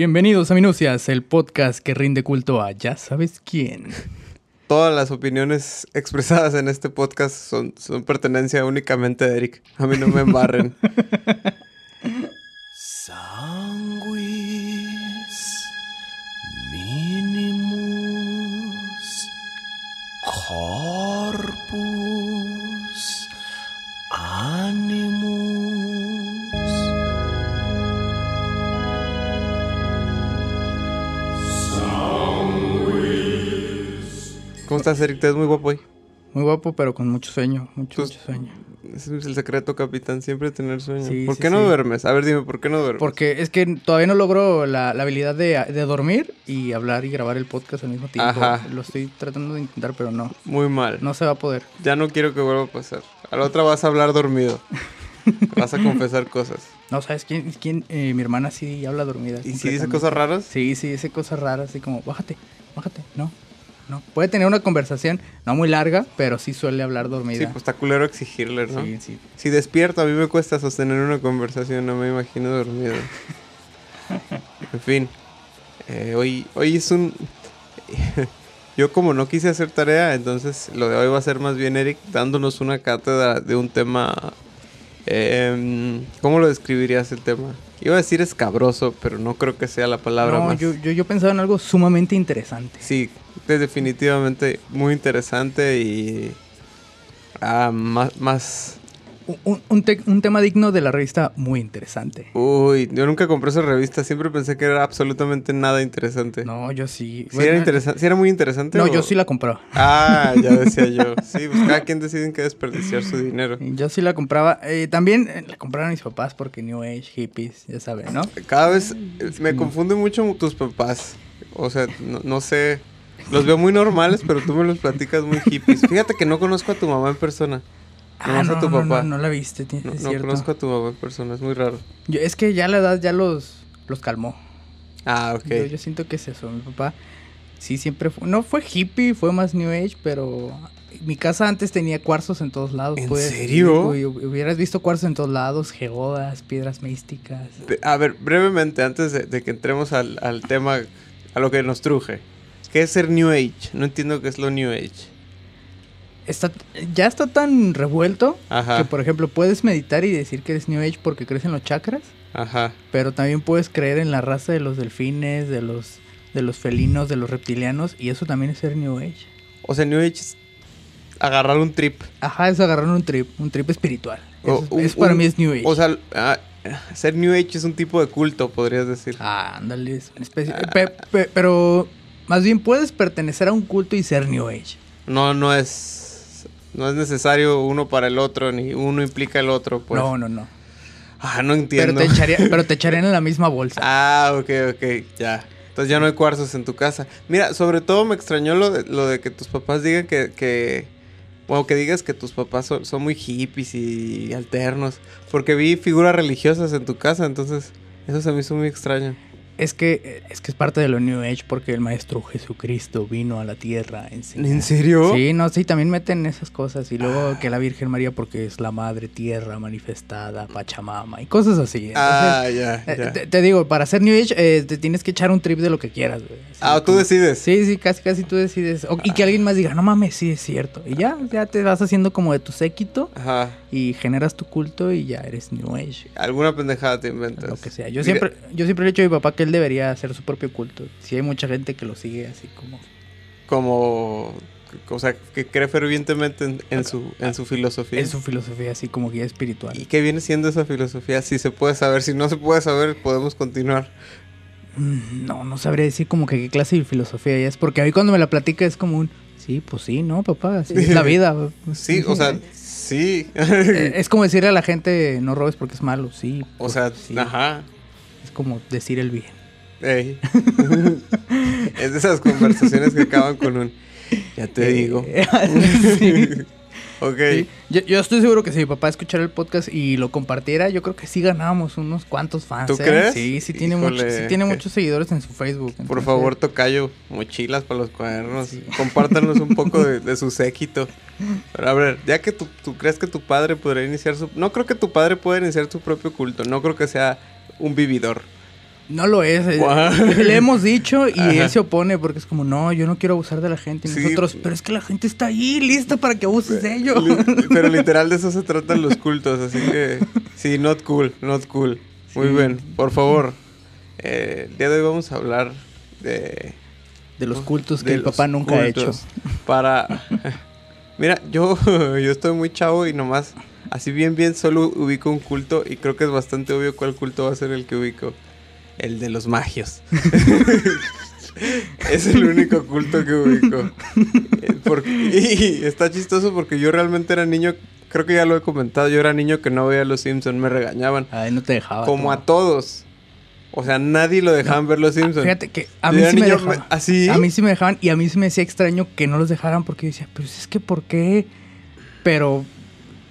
Bienvenidos a Minucias, el podcast que rinde culto a ya sabes quién. Todas las opiniones expresadas en este podcast son, son pertenencia únicamente de Eric. A mí no me embarren. estás, Eric? Te ves muy guapo hoy. Muy guapo, pero con mucho sueño, mucho, Pues, mucho sueño. Ese es el secreto, capitán. Siempre tener sueño. Sí, ¿Por sí, qué no duermes? A ver, dime, ¿por qué no duermes? Porque es que todavía no logro la, la habilidad de, de dormir y hablar y grabar el podcast al mismo tiempo. Ajá. Lo estoy tratando de intentar, pero no. Muy mal. No se va a poder. Ya no quiero que vuelva a pasar. A la otra vas a hablar dormido. vas a confesar cosas. No, ¿sabes quién? quién? Eh, mi hermana sí habla dormida. ¿Y si dice cosas raras? Sí, sí, dice cosas raras, así como, bájate, bájate. No, no. Puede tener una conversación, no muy larga, pero sí suele hablar Sí, dormida. pues está culero exigirle, ¿no? sí, sí. Si despierto, a mí me cuesta sostener una conversación, no me imagino dormido. en fin, eh, hoy, hoy es un... Yo como no quise hacer tarea, entonces lo de hoy va a ser más bien Eric dándonos una cátedra de un tema... em, ¿Cómo lo describirías el tema? Iba a decir escabroso, pero no creo que sea la palabra No, más... yo, yo, yo pensaba en algo sumamente interesante. Sí, es definitivamente muy interesante y... ah, más, más, Un, un- un te- un tema digno de la revista muy interesante. Uy, yo nunca compré esa revista, siempre pensé que era absolutamente nada interesante. No, yo sí. ¿Sí era, interesante? ¿Sí era muy interesante? No, o- yo sí la compraba. Ah, ya decía yo. Sí, pues cada quien decide en qué desperdiciar su dinero. Yo sí la compraba. Eh, también eh, la compraron mis papás porque New Age, hippies, ya saben, ¿no? Cada vez eh, me confunde mucho tus papás. O sea, no, no sé. Los veo muy normales, pero tú me los platicas muy hippies. Fíjate que no conozco a tu mamá en persona. Ah, no, a tu no, papá. no, no la viste, ti- No, es no cierto. conozco a tu mamá en persona, es muy raro. Yo- es que ya la edad ya los, los calmó. Ah, ok. Yo, yo siento que es eso. Mi papá sí siempre fue. No fue hippie, fue más New Age, pero. Mi casa antes tenía cuarzos en todos lados. ¿En pues. serio? Uy, hubieras visto cuarzos en todos lados, geodas, piedras místicas. A ver, brevemente, antes de, de que entremos al, al tema, a lo que nos truje. ¿Qué es ser New Age? No entiendo qué es lo New Age. Está, ya está tan revuelto Ajá. que, por ejemplo, puedes meditar y decir que eres New Age porque crees en los chakras, Ajá. pero también puedes creer en la raza de los delfines, de los, de los felinos, de los reptilianos, y eso también es ser New Age. O sea, New Age es agarrar un trip. Ajá, es agarrar un trip, un trip espiritual. O Eso es, un- para un- mí es New Age. O sea, ah, ser New Age es un tipo de culto, podrías decir. Ah, ándale, es una especie- pe- pe- pero más bien puedes pertenecer a un culto y ser New Age. No, no es. No es necesario uno para el otro, ni uno implica el otro, pues. no, no, no. Ah, no Pero entiendo. te, echaría, pero te echarían en la misma bolsa. Ah, ok, ok, ya. Entonces ya no hay cuarzos en tu casa. Mira, sobre todo me extrañó lo de, lo de que tus papás digan que, que... Bueno, que digas que tus papás son, son muy hippies y alternos. Porque vi figuras religiosas en tu casa, entonces eso se me hizo muy extraño. Es que es que es parte de lo New Age porque el maestro Jesucristo vino a la tierra a enseñar. ¿En serio? Sí, no, sí, también meten esas cosas. Y luego que la Virgen María porque es la madre tierra manifestada, Pachamama y cosas así. Entonces, ah, ya, eh, te, te digo, para hacer New Age eh, te tienes que echar un trip de lo que quieras, güey. Así Ah, tú como- decides. Sí, sí, casi, casi tú decides. O- y que alguien más diga, no mames, sí es cierto. Y ya, ya te vas haciendo como de tu séquito Ajá. y generas tu culto y ya eres New Age. Alguna pendejada te inventas. Lo que sea. Yo Mira, siempre, yo siempre le he dicho a mi papá que él debería hacer su propio culto. Si hay mucha gente que lo sigue así como. Como... O sea, que cree fervientemente en, en su, en su filosofía. En su filosofía, así como guía espiritual. ¿Y qué viene siendo esa filosofía? Si se puede saber, si no se puede saber, podemos continuar. Mm, No, no sabría decir como que qué clase de filosofía es. Porque a mí cuando me la platica es como un. Sí, pues sí, ¿no, papá? Así es la vida. Sí, o sea, sí. Es como decirle a la gente, no robes porque es malo. Sí. o pues, sea, sí. ajá. Es como decir el bien. Ey. es de esas conversaciones que acaban con un. Ya te digo. Eh, sí. Ok. Sí. Yo, yo estoy seguro que si mi papá escuchara el podcast y lo compartiera, yo creo que sí ganábamos unos cuantos fans. ¿Tú ¿eh? crees? Sí, sí tiene, Híjole, muchos, sí tiene muchos seguidores en su Facebook. Por favor, tocayo, mochilas para los cuadernos. Sí. Compártanos un poco de, de su séquito. Pero a ver, ya que tú, tú crees que tu padre podría iniciar su... No creo que tu padre pueda iniciar su propio culto. No creo que sea un vividor. No lo es. eh. Le hemos dicho y Ajá. él se opone porque es como, no, yo no quiero abusar de la gente. Y Sí. nosotros, pero es que la gente está ahí lista para que abuses de ellos. Pero literal de eso se tratan los cultos, así que sí, not cool, not cool. Muy bien, por favor. eh, el día de hoy vamos a hablar de... De los cultos que el papá nunca ha hecho. Para... Mira, yo, yo estoy muy chavo y nomás, así bien, bien, solo ubico un culto y creo que es bastante obvio cuál culto va a ser el que ubico. El de los magios. es el único culto que ubico. Porque- y está chistoso porque yo realmente era niño, creo que ya lo he comentado, yo era niño que no veía Los Simpsons, me regañaban. Ay, no te dejaba. como tú. a todos. O sea, nadie lo dejaban ver Los Simpsons. Fíjate que a mí sí me dejaban. me- ¿así? A mí sí me dejaban y a mí sí me decía extraño que no los dejaran porque yo decía, pues es que ¿por qué? Pero,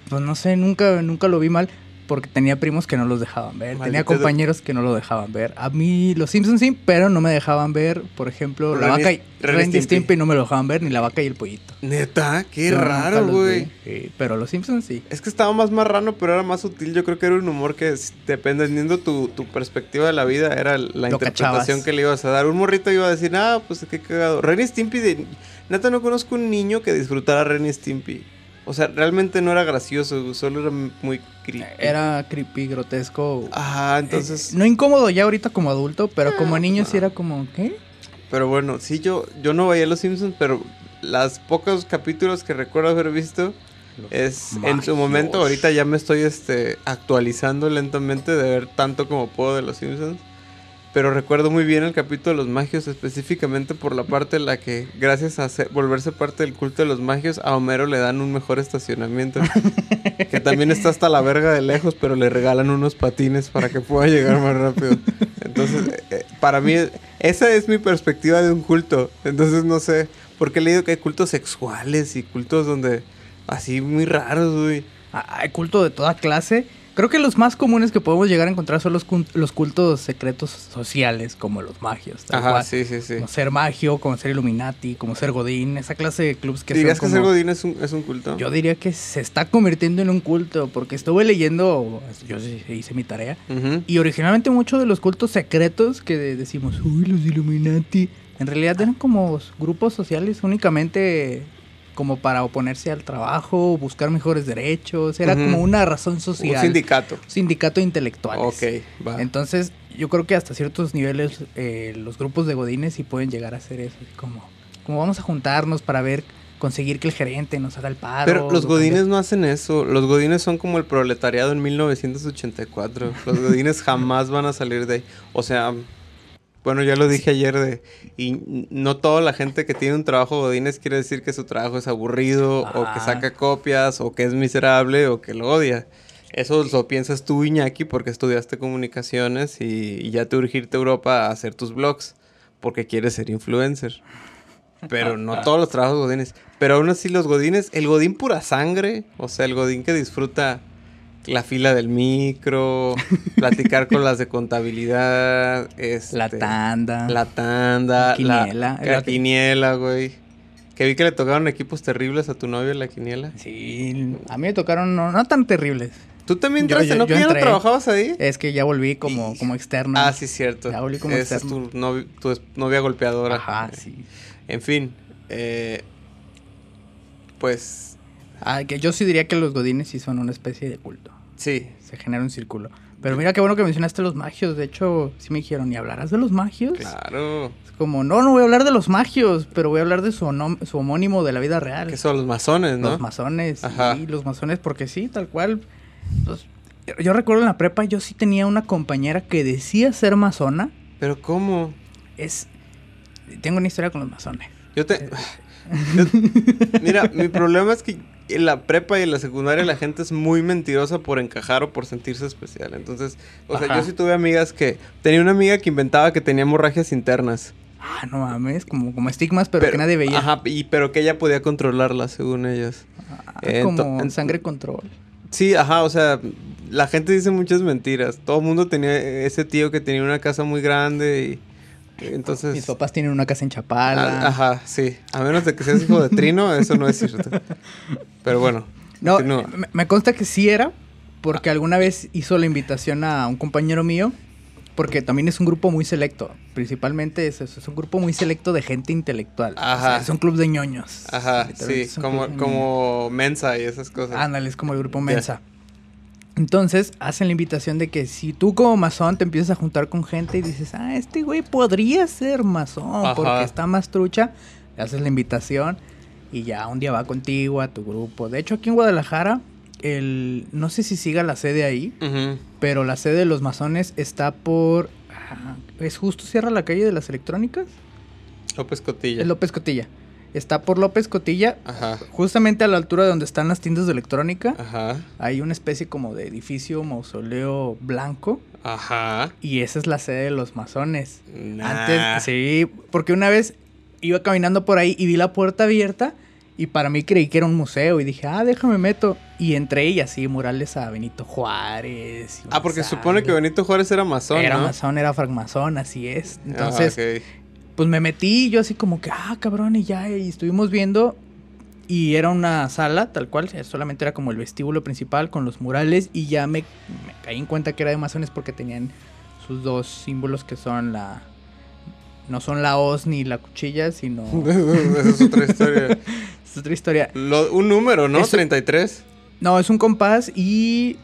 pues no sé, nunca, nunca lo vi mal porque tenía primos que no los dejaban ver. Tenía compañeros que no lo dejaban ver. A mí los Simpsons sí, pero no me dejaban ver, por ejemplo, la Ren y- vaca y Ren Stimpy. No me lo dejaban ver, ni la vaca y el pollito. Neta, qué raro, güey. Sí, pero los Simpsons sí. Es que estaba más marrano, pero era más sutil. Yo creo que era un humor que, dependiendo tu, tu perspectiva de la vida, era la Lo interpretación cachabas. que le ibas a dar. Un morrito iba a decir, ah, pues qué cagado. Ren Stimpy, de... neta, no conozco un niño que disfrutara Ren Stimpy. O sea, realmente no era gracioso, solo era muy creepy. Era creepy, grotesco. Ajá, entonces... Eh, no incómodo ya ahorita como adulto, pero como niño sí era como, ¿qué? Pero bueno, sí, yo, yo no veía Los Simpsons, pero las pocos capítulos que recuerdo haber visto es en su momento. Ahorita ya me estoy este, actualizando lentamente de ver tanto como puedo de Los Simpsons. Pero recuerdo muy bien el capítulo de los magios, específicamente por la parte en la que, gracias a ser- volverse parte del culto de los magios, a Homero le dan un mejor estacionamiento. que también está hasta la verga de lejos, pero le regalan unos patines para que pueda llegar más rápido. Entonces, eh, eh, para mí, esa es mi perspectiva de un culto. Entonces, no sé, porque he leído que hay cultos sexuales y cultos donde, así muy raros, güey. Ah, Hay culto de toda clase. Creo que los más comunes que podemos llegar a encontrar son los, los cultos secretos sociales, como los magios. tal Ajá, cual. sí, sí, sí. Como ser magio, como ser Illuminati, como ser Godín, esa clase de clubs que ¿Dirías son que ser Godín es un, es un culto? Yo diría que se está convirtiendo en un culto, porque estuve leyendo, yo hice mi tarea, y originalmente muchos de los cultos secretos que de- decimos, uy, los Illuminati, en realidad eran como grupos sociales únicamente como para oponerse al trabajo, buscar mejores derechos, era como una razón Un social. sindicato. sindicato de intelectuales. Ok, va. Entonces, yo creo que hasta ciertos niveles eh, los grupos de godines sí pueden llegar a hacer eso, como, como vamos a juntarnos para ver, conseguir que el gerente nos haga el paro. Pero los lo godines no hacen eso. Los godines son como el proletariado en 1984. Los godines jamás van a salir de ahí. O sea, bueno, ya lo dije ayer de... Y no toda la gente que tiene un trabajo godines quiere decir que su trabajo es aburrido o que saca copias o que es miserable o que lo odia. Eso lo piensas tú, Iñaki, porque estudiaste comunicaciones y, y ya te urge irte a Europa a hacer tus blogs porque quieres ser influencer. Pero no todos los trabajos godines. Pero aún así los godines, el godín pura sangre, o sea, el godín que disfruta la fila del micro, platicar con las de contabilidad, este, La tanda. la tanda, La quiniela. la, la quiniela, güey. Que vi que le tocaron equipos terribles a tu novio en la quiniela. Sí, a mí me tocaron no, no tan terribles. ¿Tú también entraste? yo- ¿No yo que ya no trabajabas ahí? Es que ya volví como, como externo. Ah, sí, cierto. Ya volví como Esa es tu, tu novia golpeadora. Ajá, sí. En fin, eh, pues Ah, que yo sí diría que los godines sí son una especie de culto. sí. Se genera un círculo. Pero mira qué bueno que mencionaste los magios. De hecho, sí me dijeron, ¿y hablarás de los magios? Claro. Es como, no, no voy a hablar de los magios, pero voy a hablar de su, su homónimo de la vida real. Que son los masones, ¿no? Los masones. Ajá. Sí, los masones, porque sí, tal cual. Yo- yo recuerdo en la prepa, yo sí tenía una compañera que decía ser masona. Pero ¿cómo? Es. Tengo una historia con los masones. Yo te... Yo- Mira, mi problema es que en la prepa y en la secundaria la gente es muy mentirosa por encajar o por sentirse especial. Entonces, o sea, yo sí tuve amigas que... Tenía una amiga que inventaba que tenía hemorragias internas. Ah, no mames, como, como estigmas, pero, que nadie veía. Ajá, y, pero que ella podía controlarlas, según ellas. Ah, Eh, como en- sangre control. Sí, ajá, o sea, la gente dice muchas mentiras. Todo el mundo tenía ese tío que tenía una casa muy grande y... Entonces... Mis papás tienen una casa en Chapala. Ah, Ajá, sí. A menos de que seas hijo de Trino, eso no es cierto. Pero bueno. No, me, me consta que sí era, porque alguna vez hizo la invitación a un compañero mío Porque también es un grupo muy selecto. Principalmente es eso, es un grupo muy selecto de gente intelectual. O sea, Ajá. es un club de ñoños. Ajá, sí, como, como Mensa y esas cosas. Ándale, es como el grupo Mensa. Entonces, hacen la invitación de que si tú como masón te empiezas a juntar con gente y dices, ah, este güey podría ser masón porque está más trucha, le haces la invitación y ya un día va contigo a tu grupo. De hecho, aquí en Guadalajara, el, no sé si siga la sede ahí, pero la sede de los masones está por... ah, ¿Es justo cierra la calle de las electrónicas? López Cotilla. Es López Cotilla. Está por López Cotilla, Ajá, justamente a la altura de donde están las tiendas de electrónica. ajá, Hay una especie como de edificio mausoleo blanco ajá. y esa es la sede de los masones. Nah. Antes, sí, porque una vez iba caminando por ahí y vi la puerta abierta y para mí creí que era un museo y dije, ah, déjame meto. Y entré y así murales a Benito Juárez. y Ah, porque supone que Benito Juárez era masón, Era ¿no? masón, era francmasón, así es. Ah, Entonces. Pues me metí yo así como que, ah, cabrón, y ya, y estuvimos viendo. Y era una sala, tal cual, eh, solamente era como el vestíbulo principal con los murales. Y ya me, me caí en cuenta que era de masones porque tenían sus dos símbolos que son la. No son la hoz ni la cuchilla, sino. Esa es otra historia. es otra historia. Lo- un número, ¿no? Eso- 33. No, es un compás y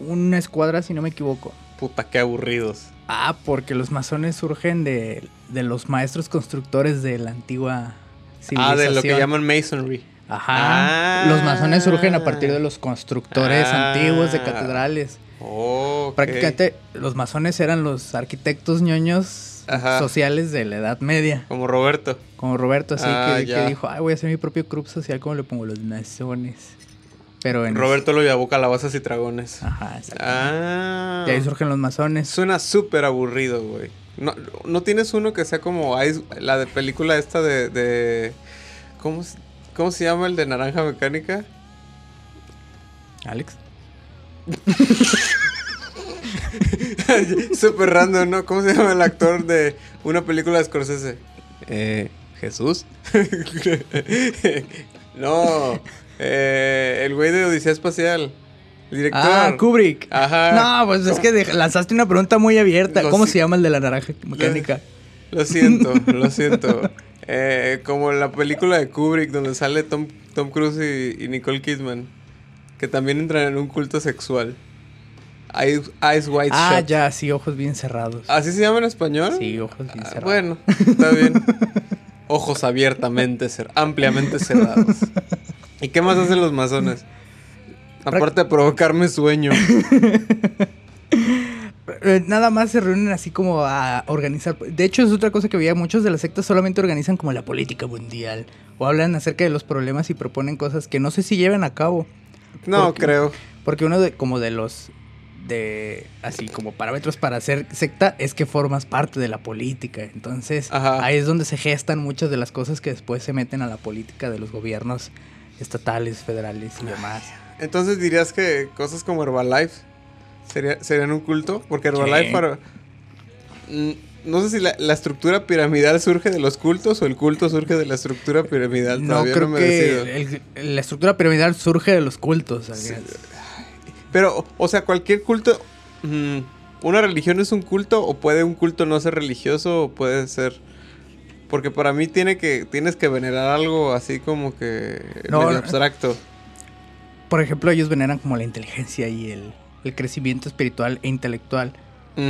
una escuadra, si no me equivoco. Puta, qué aburridos. Ah, porque los masones surgen de, de los maestros constructores de la antigua Ah, de lo que civilización. llaman masonry. Ajá. Ah. Los masones surgen a partir de los constructores Ah. antiguos de catedrales. Oh, ok. Prácticamente los masones eran los arquitectos ñoños Ajá. sociales de la Edad Media. Como Roberto. Como Roberto, así Ah, que, dijo, ay, voy a hacer mi propio club social, ¿cómo le pongo? Los masones. Pero en... Roberto lo llamó calabazas y dragones. Ajá, exacto. Ah. Y ahí surgen los masones. Suena súper aburrido, güey. No, ¿No tienes uno que sea como Ice- la de película esta de... de- ¿cómo, se- ¿Cómo se llama el de Naranja Mecánica? Alex. Súper random, ¿no? ¿Cómo se llama el actor de una película de Scorsese? Eh, Jesús. no, eh, el güey de Odisea Espacial. El director. Ah, Kubrick. Ajá. No, pues es que lanzaste una pregunta muy abierta. Lo ¿Cómo si- se llama el de la naranja mecánica? Lo siento, lo siento. Eh, como la película de Kubrick donde sale Tom, Tom Cruise y, y Nicole Kidman. Que también entran en un culto sexual. Eyes, Eyes White Ah, Shut. ya, sí, ojos bien cerrados. ¿Así se llama en español? Sí, ojos bien Ah, cerrados. bueno, está bien. Ojos abiertamente, ampliamente cerrados. ¿Y qué más hacen los masones? Aparte de provocarme sueño. Eh, Nada más se reúnen así como a organizar. De hecho, es otra cosa que veía. Muchos de las sectas solamente organizan como la política mundial. O hablan acerca de los problemas y proponen cosas que no sé si lleven a cabo. No, creo. Porque uno de como de los de así como parámetros para ser secta es que formas parte de la política. Entonces, Ajá. ahí es donde se gestan muchas de las cosas que después se meten a la política de los gobiernos estatales, federales y demás. Entonces dirías que cosas como Herbalife sería- serían un culto. Porque Herbalife para... Mm, No sé si la, la estructura piramidal surge de los cultos o el culto surge de la estructura piramidal. No Todavía creo me que decido. el- la estructura piramidal surge de los cultos. Pero, o sea, cualquier culto. mm, ¿Una religión es un culto o puede un culto no ser religioso o puede ser.? Porque para mí tiene que, tienes que venerar algo así como que No, medio no. abstracto. Por ejemplo, ellos veneran como la inteligencia y el, el crecimiento espiritual e intelectual.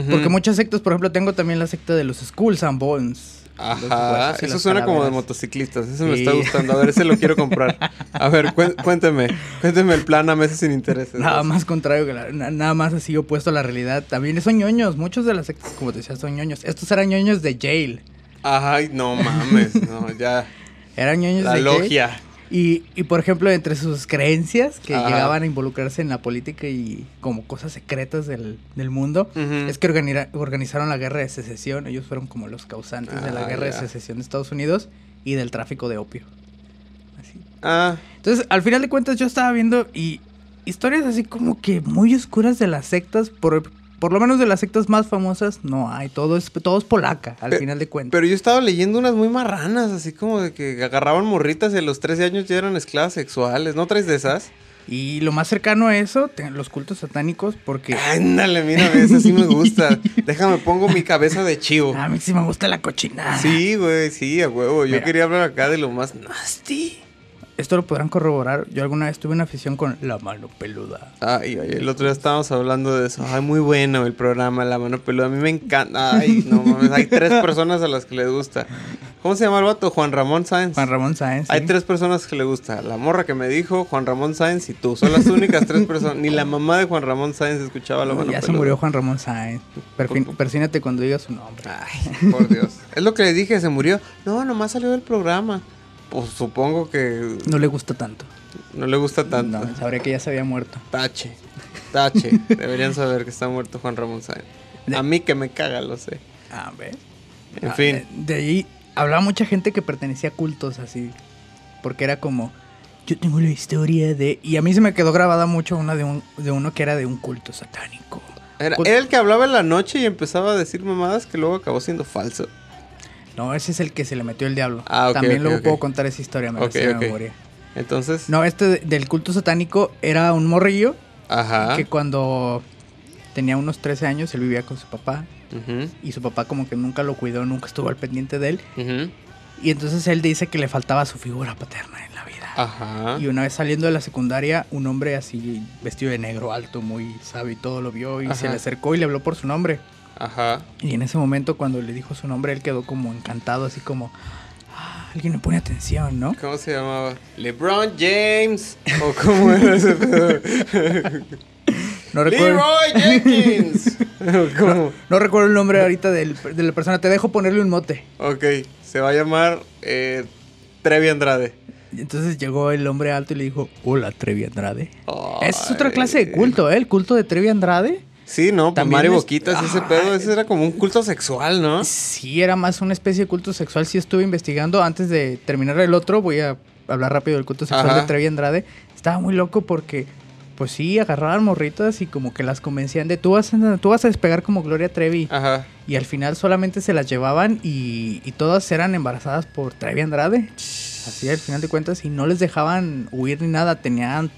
Porque muchas sectas, por ejemplo, tengo también la secta de los Skulls and Bones. Ajá, eso suena como de motociclistas, eso me está gustando, a ver, ese lo quiero comprar. A ver, cuénteme, cuénteme el plan a meses sin intereses. Nada más contrario que la- na- nada más así opuesto a la realidad. También son ñoños. Muchos de las sectas, como te decía, son ñoños. Estos eran ñoños de jail. Ay, no mames, no, ya. Eran ñoños La de jail. Y, y, por ejemplo, entre sus creencias que Ajá. llegaban a involucrarse en la política y como cosas secretas del, del mundo, es que organira- organizaron la guerra de secesión. Ellos fueron como los causantes de la Ah, guerra de secesión de Estados Unidos y del tráfico de opio. Así. Ah, Entonces, al final de cuentas, yo estaba viendo y historias así como que muy oscuras de las sectas, por, por lo menos de las sectas más famosas, no hay. Todo es, todo es polaca, al final de cuentas. Pero yo estaba leyendo unas muy marranas, así como de que agarraban morritas y a los 13 años ya eran esclavas sexuales. ¿No traes de esas? Y lo más cercano a eso, los cultos satánicos, porque Ándale, mírame, esa sí me gusta. Déjame, pongo mi cabeza de chivo. a mí sí me gusta la cochinada. Sí, güey, sí, a huevo. Yo Mira. quería hablar acá de lo más nasty. Esto lo podrán corroborar. Yo alguna vez tuve una afición con la mano peluda. Ay, ay, el otro día estábamos hablando de eso. Ay, muy bueno el programa, La Mano Peluda. A mí me encanta. Ay, no mames, hay tres personas a las que les gusta. ¿Cómo se llama el vato? Juan Ramón Sáenz. Juan Ramón Sáenz. Hay sí. tres personas que le gusta. La morra que me dijo, Juan Ramón Sáenz y tú. Son las únicas tres personas. Ni la mamá de Juan Ramón Sáenz escuchaba La No, Mano ya se Peluda. murió Juan Ramón Sáenz. Perfin- Por- persínate cuando digas su nombre. Ay, por Dios. es lo que le dije, se murió. No, nomás salió del programa. Pues supongo que No le gusta tanto. no le gusta tanto. No, sabría que ya se había muerto. Tache. Tache. Deberían saber que está muerto Juan Ramón Sáenz. A mí que me caga, lo sé. A ver. En Ah, fin. De, de ahí hablaba mucha gente que pertenecía a cultos así. Porque era como. Yo tengo la historia de. Y a mí se me quedó grabada mucho una de, un, de uno que era de un culto satánico. Era, era el que hablaba en la noche y empezaba a decir mamadas que luego acabó siendo falso. No, ese es el que se le metió el diablo. Ah, ok, También ok, luego puedo contar esa historia, me de memoria. Entonces, No, este de- del culto satánico era un morrillo ajá. que cuando tenía unos 13 años él vivía con su papá Ujú, y su papá como que nunca lo cuidó, nunca estuvo al pendiente de él ujú, y entonces él dice que le faltaba su figura paterna en la vida. Ajá. Y una vez saliendo de la secundaria, un hombre así vestido de negro, alto, muy sabio y todo lo vio y se le acercó y le habló por su nombre. Ajá. Y en ese momento cuando le dijo su nombre, él quedó como encantado, así como, "Ah, alguien me pone atención, ¿no? ¿Cómo se llamaba? LeBron James. ¿O cómo era ese pedo? No recuerdo, Leroy Jenkins. ¿O ¿Cómo? no recuerdo el nombre ahorita del- de la persona, te dejo ponerle un mote. Ok, se va a llamar eh, Trevi Andrade. Entonces llegó el hombre alto y le dijo, hola Trevi Andrade. Esa es otra clase de culto, ¿eh? El culto de Trevi Andrade. Sí, ¿no? Pues Mario es- Boquitas, ese Ah, pedo, ese era como un culto sexual, ¿no? Sí, era más una especie de culto sexual. Sí estuve investigando. Antes de terminar el otro, voy a hablar rápido del culto sexual Ajá. de Trevi Andrade. Estaba muy loco porque, pues sí, agarraban morritas y como que las convencían de tú vas a, tú vas a despegar como Gloria Trevi. Ajá. Y al final solamente se las llevaban y, y todas eran embarazadas por Trevi Andrade. Así al final de cuentas, y no les dejaban huir ni nada, tenían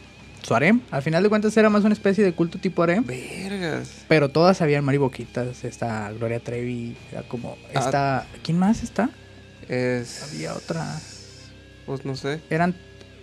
su harem. Al final de cuentas era más una especie de culto tipo harem. Vergas. Pero todas habían mariboquitas. Esta Gloria Trevi, era como. Ah. Esta. ¿Quién más está? Es. Había otra. Pues no sé. Eran.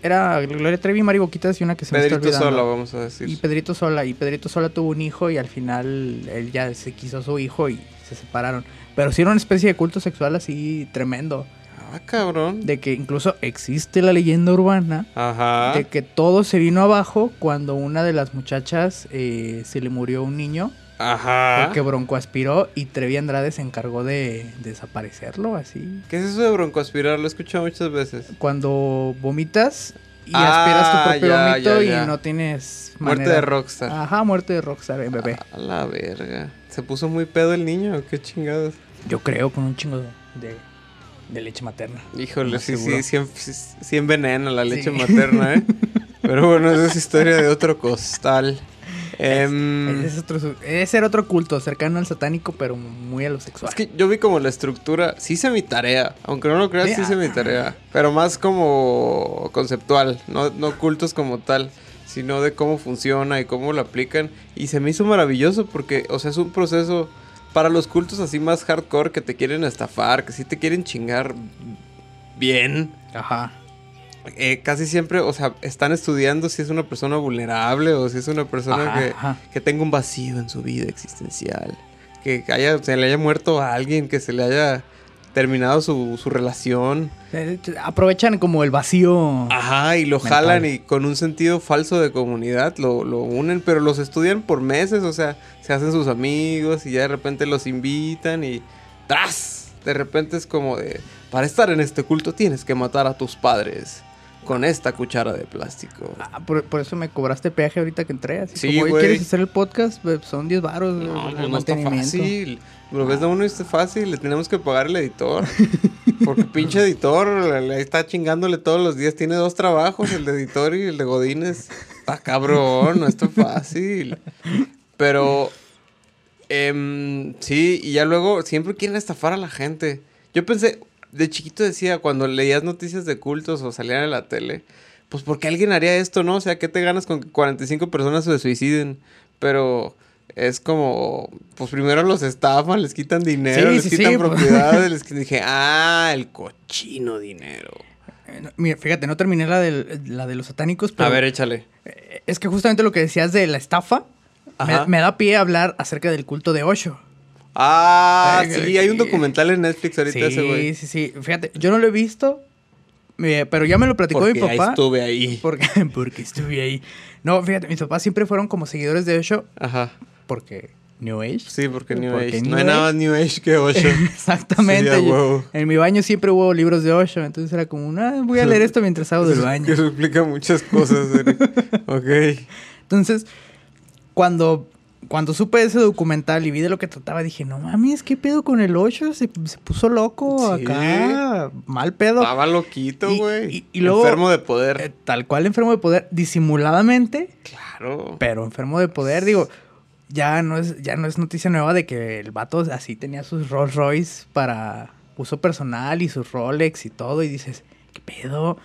Era Gloria Trevi y Mariboquitas y una que se me Pedrito está olvidando. Sola, vamos a decir. Y Pedrito Sola. Y Pedrito Sola tuvo un hijo y al final él ya se quiso a su hijo y se separaron. Pero sí era una especie de culto sexual así tremendo. Ah, cabrón. De que incluso existe la leyenda urbana Ajá. de que todo se vino abajo cuando una de las muchachas eh, se le murió un niño Ajá. porque Bronco aspiró y Trevi Andrade se encargó de desaparecerlo así. ¿Qué es eso de broncoaspirar? Lo he escuchado muchas veces. Cuando vomitas y Ah, aspiras tu propio ya, ya. y no tienes Muerte manera- de rockstar. Ajá, muerte de Rockstar, eh, bebé. A la verga. ¿Se puso muy pedo el niño? ¿Qué chingados? Yo creo con un chingo de, de leche materna. Híjole, sí, seguro. sí, sí, sí, sí envenena la leche Sí. materna, ¿eh? Pero bueno, esa es historia de otro costal. Em, Ese, es otro, ese era otro culto, cercano al satánico, pero muy a lo sexual. Es que yo vi como la estructura, sí hice mi tarea, aunque no lo creas, sí Sí, hice mi ah. tarea, pero más como conceptual, no, no cultos como tal, sino de cómo funciona y cómo lo aplican. Y se me hizo maravilloso porque, o sea, es un proceso para los cultos así más hardcore que te quieren estafar, que sí te quieren chingar bien. Ajá. eh, casi siempre, o sea, están estudiando si es una persona vulnerable o si es una persona Ajá, que, ajá. que tenga un vacío en su vida existencial. Que haya, se le haya muerto a alguien, que se le haya terminado su, su relación. Eh, Aprovechan como el vacío. Ajá, y lo Mental. jalan y con un sentido falso de comunidad lo, lo unen, pero los estudian por meses, o sea, se hacen sus amigos y ya de repente los invitan y ¡tras! De repente es como de, para estar en este culto tienes que matar a tus padres con esta cuchara de plástico. Ah, por, por eso me cobraste peaje ahorita que entré. Así Sí, como, "Oye, güey. ¿quieres hacer el podcast? Pues, Son 10 baros. No, el pues no está mantenimiento". fácil. Lo ves de uno y está fácil. Le tenemos que pagar al editor. Porque pinche editor le, está chingándole todos los días. Tiene dos trabajos, el de editor y el de Godines. Está cabrón, no está fácil. Pero, em, sí, y ya luego siempre quieren estafar a la gente. Yo pensé, de chiquito decía, cuando leías noticias de cultos o salían en la tele, pues, ¿por qué alguien haría esto, no? O sea, ¿qué te ganas con que 45 personas se suiciden? Pero es como, pues primero los estafan, les quitan dinero, Sí, les sí, quitan sí, pues. propiedades, les dije, ah, el cochino dinero. Eh, no, Mira, fíjate, no terminé la, del- la de los satánicos, pero A ver, échale. eh, es que justamente lo que decías de la estafa me, da pie a hablar acerca del culto de Osho. Ah, Ay, sí, hay un sí. documental en Netflix ahorita Sí, ese güey. sí, sí. Fíjate, yo no lo he visto, eh, pero ya me lo platicó Porque mi ahí papá. estuve ahí. Porque, porque estuve ahí. No, fíjate, mis papás siempre fueron como seguidores de Osho Ajá. Porque New Age. Sí, porque New Porque Age. New no hay Age. nada más New Age que Osho. Exactamente. Sí, yo- en mi baño siempre hubo libros de Osho, entonces era como, ah, voy a leer esto mientras hago del baño. eso explica muchas cosas, ok. Entonces, cuando, cuando supe ese documental y vi de lo que trataba, dije, no mames, ¿qué pedo con el Osho? Se, se puso loco Sí. acá, mal pedo. Estaba loquito, Y- güey. y- y luego- Enfermo de poder. Eh, tal cual enfermo de poder, disimuladamente, claro. pero enfermo de poder, digo, ya no es, ya no es noticia nueva de que el vato así tenía sus Rolls Royce para uso personal y sus Rolex y todo, y dices, ¿qué pedo?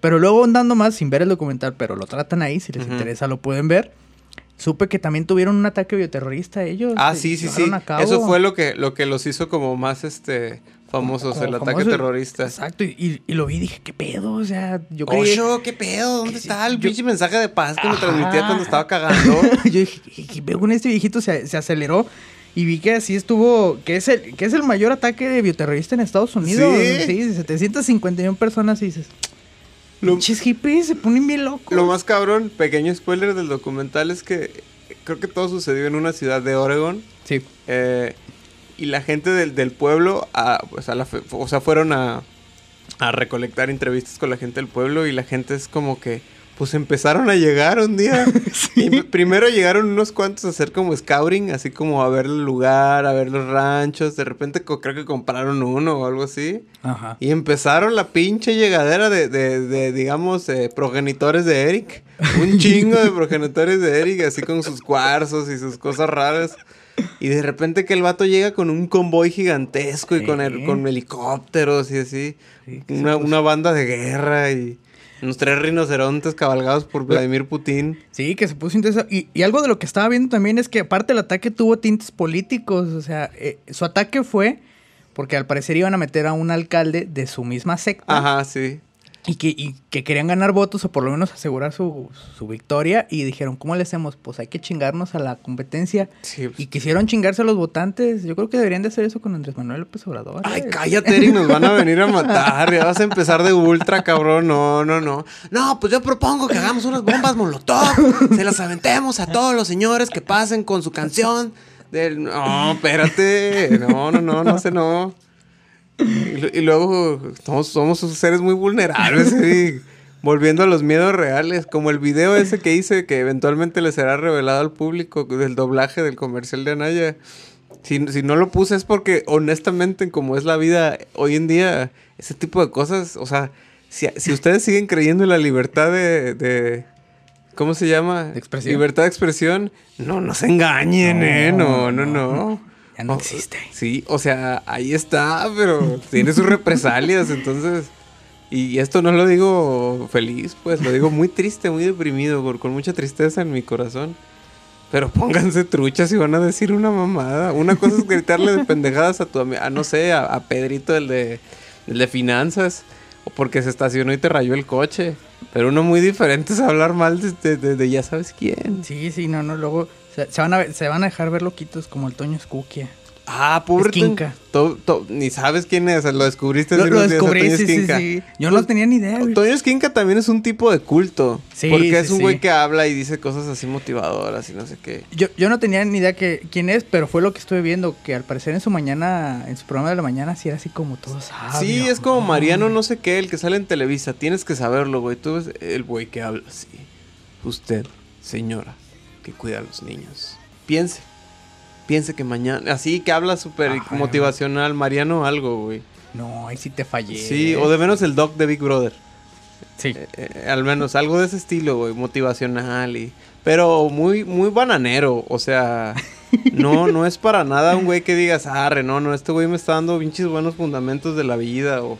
Pero luego andando más sin ver el documental, pero lo tratan ahí, si les interesa lo pueden ver. Supe que también tuvieron un ataque bioterrorista ellos. Ah, sí, sí, sí. Eso fue lo que, lo que los hizo como más este famosos, Como el ataque famoso. terrorista. Exacto, y, y- y lo vi y dije, ¿qué pedo? O sea, yo creí... Osho, ¿qué pedo? ¿Dónde está el pinche mensaje de paz que me Ajá. transmitía cuando estaba cagando? yo dije, ¿qué, qué pedo con este viejito? Se, se aceleró y vi que así estuvo, que es el, que es el mayor ataque de bioterrorista en Estados Unidos. Sí. Sí, 751 personas y dices, Lo- pinches hippies se ponen bien locos. Lo más cabrón, pequeño spoiler del documental, es que creo que todo sucedió en una ciudad de Oregon. Sí. eh, y la gente del, del pueblo, a- pues a la fe- o sea, fueron a, a recolectar entrevistas con la gente del pueblo y la gente es como que, pues empezaron a llegar un día. Y primero llegaron unos cuantos a hacer como scouting, así como a ver el lugar, a ver los ranchos. De repente creo que compraron uno o algo así. Ajá. Y empezaron la pinche llegadera de, de, de, digamos, eh, progenitores de Eric. Un chingo de progenitores de Eric, así con sus cuarzos y sus cosas raras. Y de repente que el vato llega con un convoy gigantesco y con, el, con helicópteros y así. Sí, una, una banda de guerra y unos tres rinocerontes cabalgados por Vladimir Putin. Sí, que se puso intenso. Y, y algo de lo que estaba viendo también es que aparte el ataque tuvo tintes políticos. O sea, eh, su ataque fue porque al parecer iban a meter a un alcalde de su misma secta. Ajá, sí. Y que, y que querían ganar votos o por lo menos asegurar su, su victoria. Y dijeron, ¿cómo le hacemos? Pues hay que chingarnos a la competencia. Sí, pues. Y quisieron chingarse a los votantes. Yo creo que deberían de hacer eso con Andrés Manuel López Obrador. Ay, ¿eh? cállate, Eric, nos van a venir a matar. Ya vas a empezar de ultra, cabrón. No, no, no. No, pues yo propongo que hagamos unas bombas molotov. Se las aventemos a todos los señores que pasen con su canción. Del... No, espérate. No, no, no, no sé, no. Y, lu- y luego somos, somos seres muy vulnerables. Volviendo a los miedos reales, como el video ese que hice que eventualmente le será revelado al público del doblaje del comercial de Anaya. Si, si no lo puse es porque honestamente como es la vida hoy en día, ese tipo de cosas, o sea, si, si ustedes siguen creyendo en la libertad de, de- ¿cómo se llama? Expresión. Libertad de expresión, no, no se engañen, No, ¿eh? No, no, no. no. Ya no O- existe. Sí, o sea, ahí está, pero tiene sus represalias, entonces... Y esto no lo digo feliz, pues lo digo muy triste, muy deprimido, con, con mucha tristeza en mi corazón. Pero pónganse truchas y van a decir una mamada. Una cosa es gritarle de pendejadas a tu amigo, a no sé, a, a Pedrito, el de, el de finanzas, o porque se estacionó y te rayó el coche. Pero uno muy diferente es hablar mal de, de- de- de ya sabes quién. Sí, sí, no, no. Luego se, se van, a, ver- se van a dejar ver loquitos como el Toño Escuquia. Ah, pobre. Esquinca. To- to- ni sabes quién es, lo descubriste Lo, lo días descubrí, sí, sí. Yo Pues, no tenía ni idea. güey. Toño Esquinca también es un tipo de culto. Sí, porque es un sí. güey que habla y dice cosas así motivadoras y no sé qué. Yo, yo no tenía ni idea que, quién es, pero fue lo que estuve viendo, que al parecer en su mañana, en su programa de la mañana, sí era así como todo sabio. Sí, es como Mariano no sé qué, el que sale en Televisa. Tienes que saberlo, güey. Tú ves el güey que habla así. Usted, señora, que cuida a los niños. Piense. Piense que mañana... Así que habla súper motivacional. Mariano algo, güey. No, ahí sí te fallé. Sí, o de menos el doc de Big Brother. Sí. Eh, eh, al menos algo de ese estilo, güey, motivacional y pero muy muy bananero, o sea, no no es para nada un güey que digas, "Arre, no, no, este güey me está dando pinches buenos fundamentos de la vida" o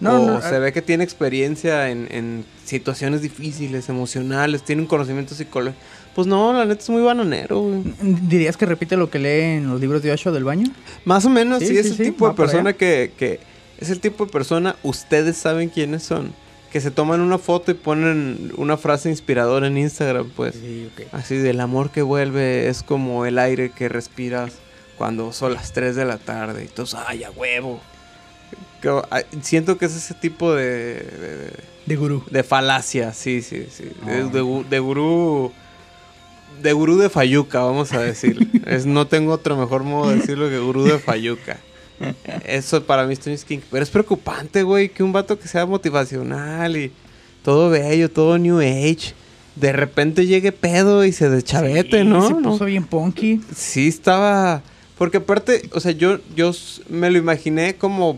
No, o no, se ah. ve que tiene experiencia en, en situaciones difíciles, emocionales, tiene un conocimiento psicológico. Pues no, la neta es muy bananero, güey. ¿Dirías que repite lo que lee en los libros de Osho del baño? Más o menos, sí, Sí, es sí, el sí, tipo de persona que, que... Es el tipo de persona, ustedes saben quiénes son. Que se toman una foto y ponen una frase inspiradora en Instagram, pues. Sí, ok. Así del amor que vuelve es como el aire que respiras cuando son las 3 de la tarde y todos, ay, a huevo. Que, siento que es ese tipo de, de, De gurú. de falacia, sí, sí, sí. De, Ah. de de gurú. De gurú de Fayuca, vamos a decir. es, no tengo otro mejor modo de decirlo que gurú de Fayuca. Eso para mí es Tony King. Pero es preocupante, güey, que un vato que sea motivacional y todo bello, todo New Age, de repente llegue pedo y se deschavete, Sí, ¿no? Se ¿no? puso bien punky. Sí, estaba. Porque aparte, o sea, yo, yo me lo imaginé como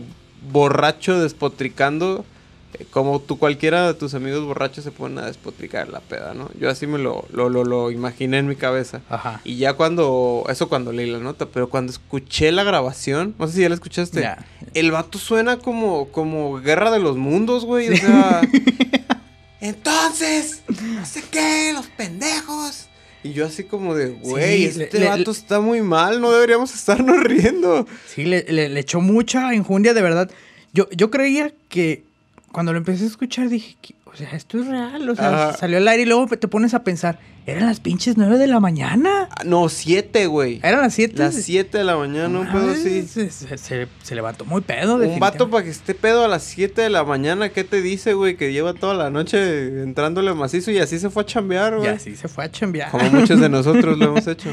borracho despotricando. Eh, Como tú, cualquiera de tus amigos borrachos se ponen a despotricar la peda, ¿no? Yo así me lo, lo, lo, lo imaginé en mi cabeza. Ajá. Y ya cuando. Eso cuando leí la nota, pero cuando escuché la grabación, no sé si ya la escuchaste. El vato suena como, como Guerra de los Mundos, güey. O sea. Entonces, no sé qué, los pendejos. Y yo así como de, güey, Sí, este le- le- vato está muy mal, no deberíamos estarnos riendo. Sí, le, le- le echó mucha injundia, de verdad. Yo, yo creía que cuando lo empecé a escuchar dije, "¿Qué? o sea, esto es real. O sea, salió al aire y luego te pones a pensar, eran las pinches nueve de la mañana. Ah, No, siete, güey. Eran las siete. Las siete de la mañana, un pedo así. Se, se- se- se levantó muy pedo. Un vato para que esté pedo a las 7 de la mañana, ¿qué te dice, güey? Que lleva toda la noche entrándole macizo y así se fue a chambear, Y güey. así se fue a chambear. Como muchos de nosotros lo hemos hecho.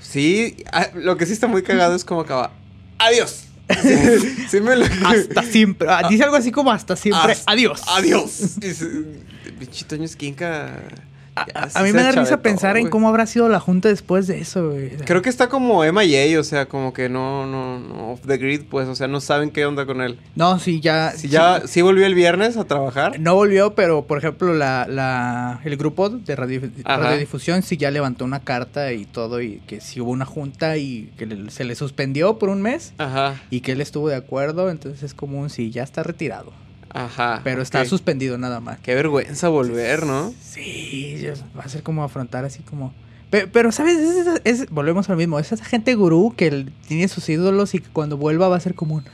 Sí, ah, lo que sí está muy cagado es como acaba. ¡Adiós! Sí, sí me lo... Hasta siempre. Ah, Dice algo así como hasta siempre. Hasta- Adiós. ¡Adiós! Pinche Toño Esquinca... A, sí mí me da risa pensar en cómo habrá sido la junta después de eso, güey. Creo que está como MIA, o sea, como que no, no, no, off the grid, pues, o sea, no saben qué onda con él. No, sí, ya. Si ya, sí volvió el viernes a trabajar. No volvió, pero por ejemplo, la, la, el grupo de radio, radiodifusión sí ya levantó una carta y todo, y que sí hubo una junta y que le- se le suspendió por un mes Ajá, y que él estuvo de acuerdo, entonces es como un sí, ya está retirado. Ajá. Pero está suspendido nada más. Qué vergüenza volver, ¿no? Sí, va a ser como afrontar así como... Pe- Pero, ¿sabes? Es, es- volvemos al mismo. Es esa gente gurú que tiene sus ídolos y que cuando vuelva va a ser como un...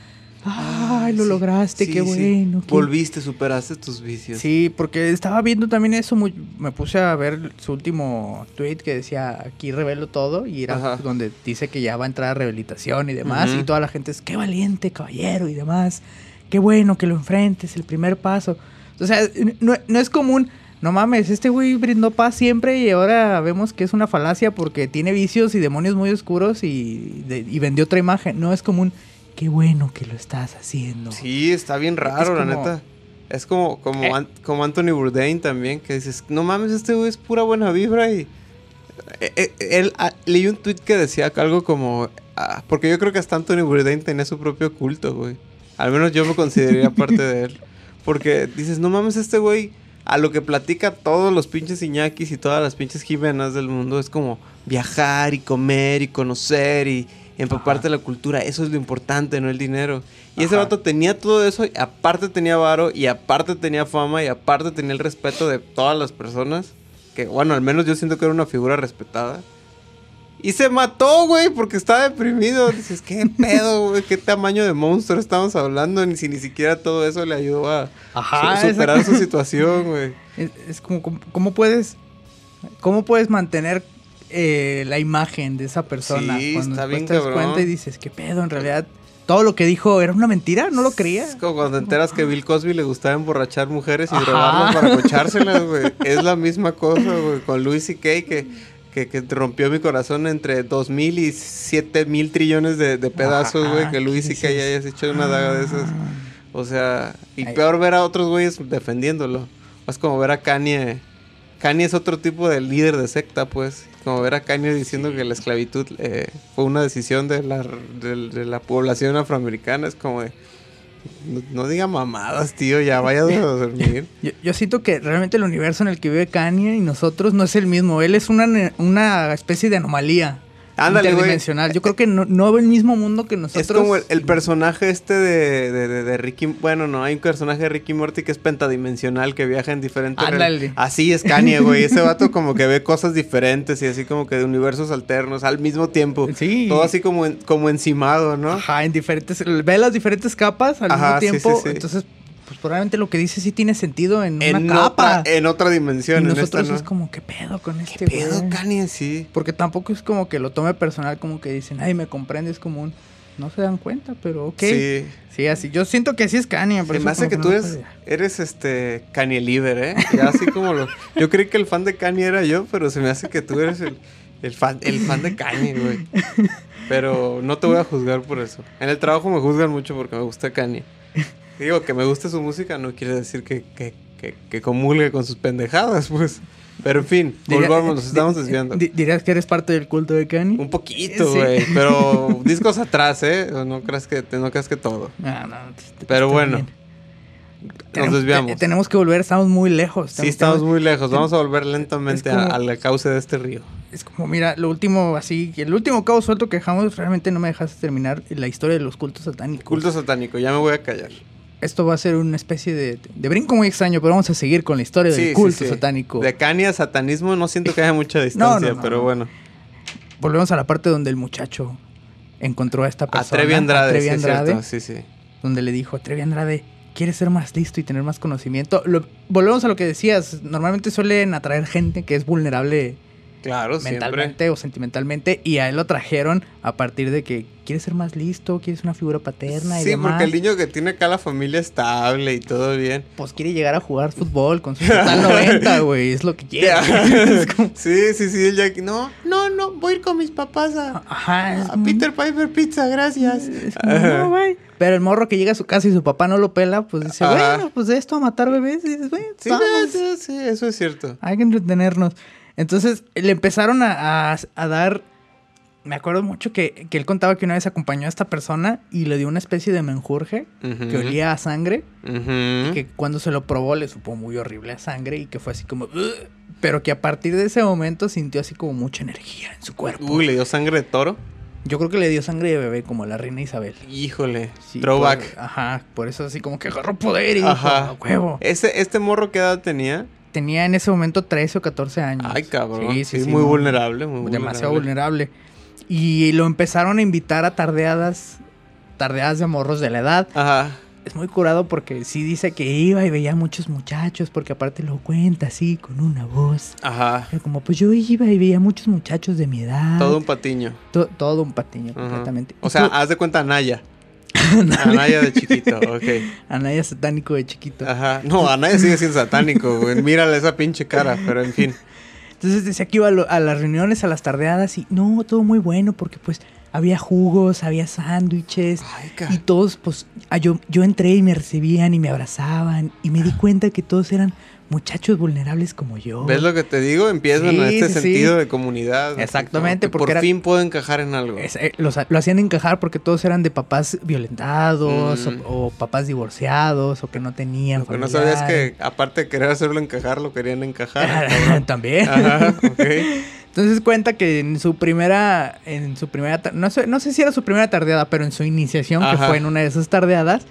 ¡Ay, lo Sí, lograste! sí, ¡Qué sí. bueno! qué-". Volviste, superaste tus vicios. Sí, porque estaba viendo también eso. muy- me puse a ver su último tweet que decía aquí revelo todo y era Ajá. donde dice que ya va a entrar a rehabilitación y demás. Y toda la gente es qué valiente, caballero y demás. Qué bueno que lo enfrentes, el primer paso. O sea, no, no es común. No mames, este güey brindó paz siempre y ahora vemos que es una falacia porque tiene vicios y demonios muy oscuros y, de- y vendió otra imagen. No es común. Qué bueno que lo estás haciendo. Sí, está bien raro, Es la como- neta. Es como, como, Eh. An- como Anthony Bourdain también, que dices, no mames, este güey es pura buena vibra y... Eh, eh, él, ah, leí un tweet que decía algo como... ah, porque yo creo que hasta Anthony Bourdain tenía su propio culto, güey. Al menos yo me consideraría parte de él. Porque dices, no mames, este güey... A lo que platica todos los pinches Iñakis y todas las pinches Jimenas del mundo es como viajar y comer y conocer y empaparte de la cultura. Eso es lo importante, no el dinero. Y ese Ajá. vato tenía todo eso, y aparte tenía varo, y aparte tenía fama, y aparte tenía el respeto de todas las personas. Que bueno, al menos yo siento que era una figura respetada. Y se mató, güey, porque estaba deprimido. Dices, ¿qué pedo, güey? ¿Qué tamaño de monstruo estamos hablando? Ni si ni siquiera todo eso le ayudó a Ajá, su- superar su situación, güey. Es, es como, ¿cómo puedes, cómo puedes mantener eh, la imagen de esa persona? Sí, cuando está bien te das cabrón. cuenta y dices, ¿qué pedo? En realidad, todo lo que dijo era una mentira, no lo creía. Es como cuando te enteras que Bill Cosby le gustaba emborrachar mujeres y Ajá. drogarlas para cochárselas, güey. Es la misma cosa, güey. Con Louis C.K. que, que, que rompió mi corazón entre dos mil y siete mil trillones de, de pedazos, güey. Que Louis ¿qué C.K. dices? hayas hecho una daga de esas. O sea, y Ay. peor ver a otros güeyes defendiéndolo. Es como ver a Kanye. Kanye es otro tipo de líder de secta, pues. Como ver a Kanye diciendo que la esclavitud eh, fue una decisión de la, de, de la población afroamericana. Es como de. No, diga mamadas, tío, ya vaya a dormir. Yo, yo siento que realmente el universo en el que vive Kanye y nosotros no es el mismo. Él es una, una especie de anomalía. Ándale. Yo creo que no, no ve el mismo mundo que nosotros. Es como el, el personaje este de, de, de- de Ricky... Bueno, no, hay un personaje de Ricky Morty que es pentadimensional, que viaja en diferentes... Ándale. Así es Kanye, güey. Ese vato como que ve cosas diferentes y así como que de universos alternos al mismo tiempo. Sí. Todo así como, en- como encimado, ¿no? Ajá, en diferentes. Ve las diferentes capas al Ajá, sí, mismo tiempo. sí, sí. Entonces, pues probablemente lo que dice sí tiene sentido en, En una capa. otra, en otra y dimensión. en nosotros esta, ¿no? es como, ¿qué pedo con este ¿Qué pedo, güey? Kanye? Sí. Porque tampoco es como que lo tome personal, como que dicen, ay, me comprendes como un. No se dan cuenta, pero ok. Sí, Sí. así. Yo siento que así es Kanye. Se me hace que tú eres, eres este Kanye Liver, ¿eh? Ya así como lo. Yo creí que el fan de Kanye era yo, pero se me hace que tú eres el, el fan, el fan de Kanye, güey. Pero no te voy a juzgar por eso. En el trabajo me juzgan mucho porque me gusta Kanye. Digo, que me guste su música no quiere decir que, que, que, que comulgue con sus pendejadas, pues. Pero en fin, Diría- volvamos, nos estamos desviando. di- ¿Dirías que eres parte del culto de Kanye? Un poquito, Sí. güey. Pero discos atrás, ¿eh? No creas que, no creas que todo. No, te- te- Pero bueno, bien. Nos Tenemos- desviamos. te- tenemos que volver, estamos muy lejos. Sí, estamos muy lejos. Vamos a volver lentamente como- a, a la cauce de este río. Es como, mira, lo último, así, el último cabo suelto que dejamos, realmente no me dejaste terminar la historia de los cultos satánicos. Culto satánico, ya me voy a callar. Esto va a ser una especie de, de brinco muy extraño, pero vamos a seguir con la historia Sí, del culto sí. satánico. De Kanye a satanismo no siento que haya mucha distancia, no, pero no. bueno. Volvemos a la parte donde el muchacho encontró a esta A persona. Trevi Andrade, a Trevi Andrade. Sí, sí. donde le dijo, Trevi Andrade, ¿quieres ser más listo y tener más conocimiento? Lo- volvemos a lo que decías, normalmente suelen atraer gente que es vulnerable Claro, mentalmente siempre. o sentimentalmente y a él lo trajeron a partir de que quieres ser más listo, quieres una figura paterna y Sí, demás. porque el niño que tiene acá la familia estable y todo bien. Pues quiere llegar a jugar fútbol con su total 90, güey, es lo que quiere. Como- sí, sí, sí, el Jackie. No, no, no, voy a ir con mis papás a, Ajá, a Peter Piper Pizza, gracias. No, güey. Pero el morro que llega a su casa y su papá no lo pela, pues dice, Ajá. bueno, pues de esto a matar bebés, y dices, bueno, Sí, sí, sí, eso es cierto. hay que entretenernos. Entonces le empezaron a, a- a dar, me acuerdo mucho que, que él contaba que una vez acompañó a esta persona y le dio una especie de menjurje que olía a sangre, Ujú. que cuando se lo probó le supo muy horrible a sangre y que fue así como, "Ugh", pero que a partir de ese momento sintió así como mucha energía en su cuerpo. Uy, le dio sangre de toro. Yo creo que le dio sangre de bebé como la reina Isabel. Híjole, Sí, throwback. por- ajá, por eso así como que agarró poder y dijo, Ajá. "A huevo. Ese, este morro qué edad tenía? Tenía en ese momento 13 o 14 años. Ay, cabrón. Sí, sí, sí, muy no, vulnerable, muy Demasiado vulnerable. Y lo empezaron a invitar a tardeadas, tardeadas de morros de la edad. Ajá. Es muy curado porque sí dice que iba y veía muchos muchachos, porque aparte lo cuenta así, con una voz. Ajá. Era como, pues yo iba y veía muchos muchachos de mi edad. Todo un patiño. To- todo un patiño, Ajá. completamente. O sea, tú- haz de cuenta a Naya. A Naya de chiquito, ok. Anaya satánico de chiquito. Ajá. No, a Naya sigue siendo satánico, güey. Mírale esa pinche cara, pero en fin. Entonces decía que iba a, lo- a las reuniones, a las tardeadas y no, todo muy bueno porque pues había jugos, había sándwiches Ay, y todos pues ah, yo, yo entré y me recibían y me abrazaban y me di cuenta que todos eran muchachos vulnerables como yo. ¿Ves lo que te digo? Empiezan Sí, en este sí, sí. sentido de comunidad. Exactamente, porque por era- fin puedo encajar en algo. Es- eh, los- lo hacían encajar porque todos eran de papás violentados Mm. o, o papás divorciados o que no tenían Lo que no sabías que, aparte de querer hacerlo encajar, lo querían encajar. También. Ajá, ok. Entonces cuenta que en su primera, en su primera, no sé, no sé si era su primera tardeada, pero en su iniciación, que fue en una de esas tardeadas,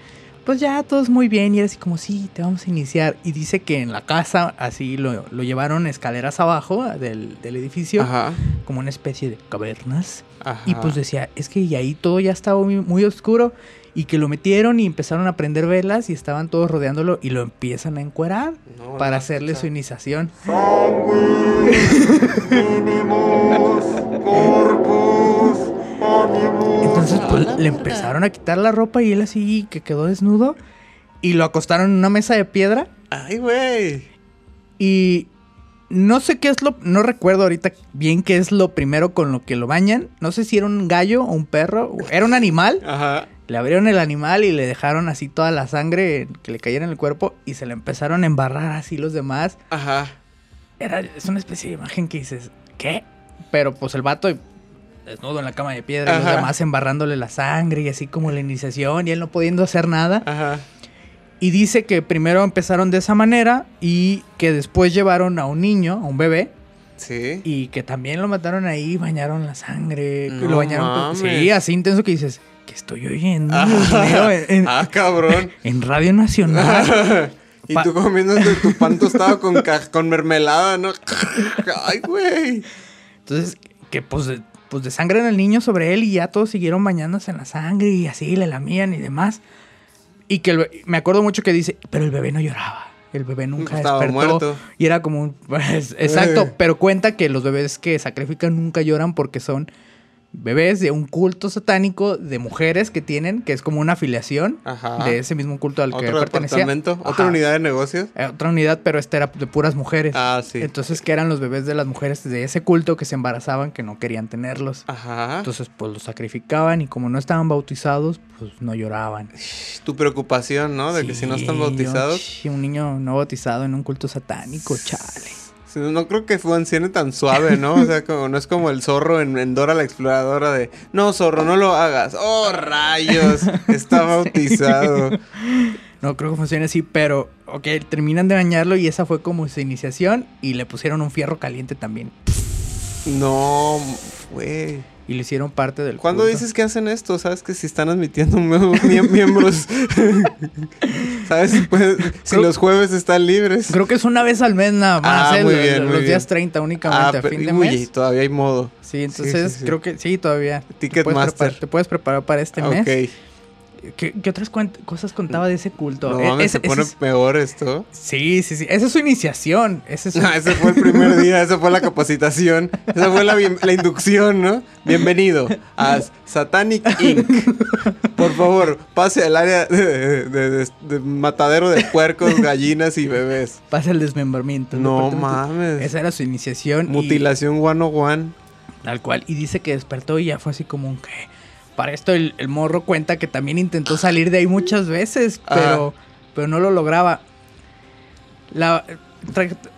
pues ya todos muy bien y era así como, sí, te vamos a iniciar. Y dice que en la casa así lo, lo llevaron escaleras abajo del, del edificio, Ajá. como una especie de cavernas. Ajá. Y pues decía, es que y ahí todo ya estaba muy, muy oscuro y que lo metieron y empezaron a prender velas y estaban todos rodeándolo y lo empiezan a encuerar No, para no, hacerle su iniciación. Entonces pues le empezaron a quitar la ropa y él así que quedó desnudo y lo acostaron en una mesa de piedra Ay, güey. y no sé qué es lo, no recuerdo ahorita bien qué es lo primero con lo que lo bañan. No sé si era un gallo o un perro, era un animal. Ajá. Le abrieron el animal y le dejaron así toda la sangre que le cayera en el cuerpo y se le empezaron a embarrar así los demás. Ajá. Era, es una especie de imagen que dices, ¿qué? Pero pues el vato desnudo en la cama de piedra y los demás embarrándole la sangre y así como la iniciación y él no pudiendo hacer nada. Ajá. Y dice que primero empezaron de esa manera y que después llevaron a un niño, a un bebé, Sí. y que también lo mataron ahí, bañaron la sangre, No lo bañaron mames. Sí, así intenso que dices, que estoy oyendo? Ah, en, en- ah, cabrón. en Radio Nacional. y tú comiéndote tu pan tostado con, con mermelada, ¿no? Ay, güey. Entonces, que pues, pues desangran al niño sobre él y ya todos siguieron bañándose en la sangre y así le lamían y demás. Y que el me acuerdo mucho que dice, pero el bebé no lloraba. El bebé nunca Estaba despertó. muerto. Y era como un... pues, exacto, Eh. pero cuenta que los bebés que sacrifican nunca lloran porque son bebés de un culto satánico de mujeres que tienen, que es como una afiliación Ajá. de ese mismo culto al que Otro pertenecía. departamento, otra unidad de negocios. Eh, Otra unidad, pero esta era de puras mujeres. Ah, sí. Entonces, que eran los bebés de las mujeres de ese culto que se embarazaban, que no querían tenerlos. Ajá. Entonces, pues los sacrificaban y como no estaban bautizados, pues no lloraban. tu preocupación, ¿no? De que si no están bautizados. yo- un niño no bautizado en un culto satánico, chale. No creo que funcione tan suave, ¿no? O sea, como, no es como el zorro en, en Dora la exploradora de, no, zorro, no lo hagas. Oh, rayos, está bautizado. No creo que funcione así, pero, ok, terminan de bañarlo y esa fue como su iniciación y le pusieron un fierro caliente también. No, güey. Y le hicieron parte del ¿Cuándo culto. dices que hacen esto? ¿Sabes que si están admitiendo nuevos mie- miembros? ¿Sabes si, puede- si los jueves están libres? Creo que es una vez al mes nada más, Ah, muy bien, los muy días bien. 30 únicamente a pero- fin de uy, mes. todavía hay modo. Sí, entonces sí, sí. creo que sí, todavía. Te puedes, Ticketmaster. preparar, te puedes preparar para este mes. Ok. ¿Qué, qué otras cosas contaba de ese culto? No E- mames, se pone es- peor esto. sí, sí, sí. Esa es su iniciación. Ese es su- Ah, ese fue el primer día, esa fue la capacitación, esa fue la, bien- la inducción, ¿no? Bienvenido a Satanic Inc. Por favor, pase al área de, de- de- de matadero de puercos, gallinas y bebés. pasa el desmembramiento. No mames. Esa era su iniciación. y- Mutilación 101. Tal cual. Y dice que despertó y ya fue así como un que. Para esto el, el morro cuenta que también intentó salir de ahí muchas veces, Ah. pero, pero no lo lograba. La,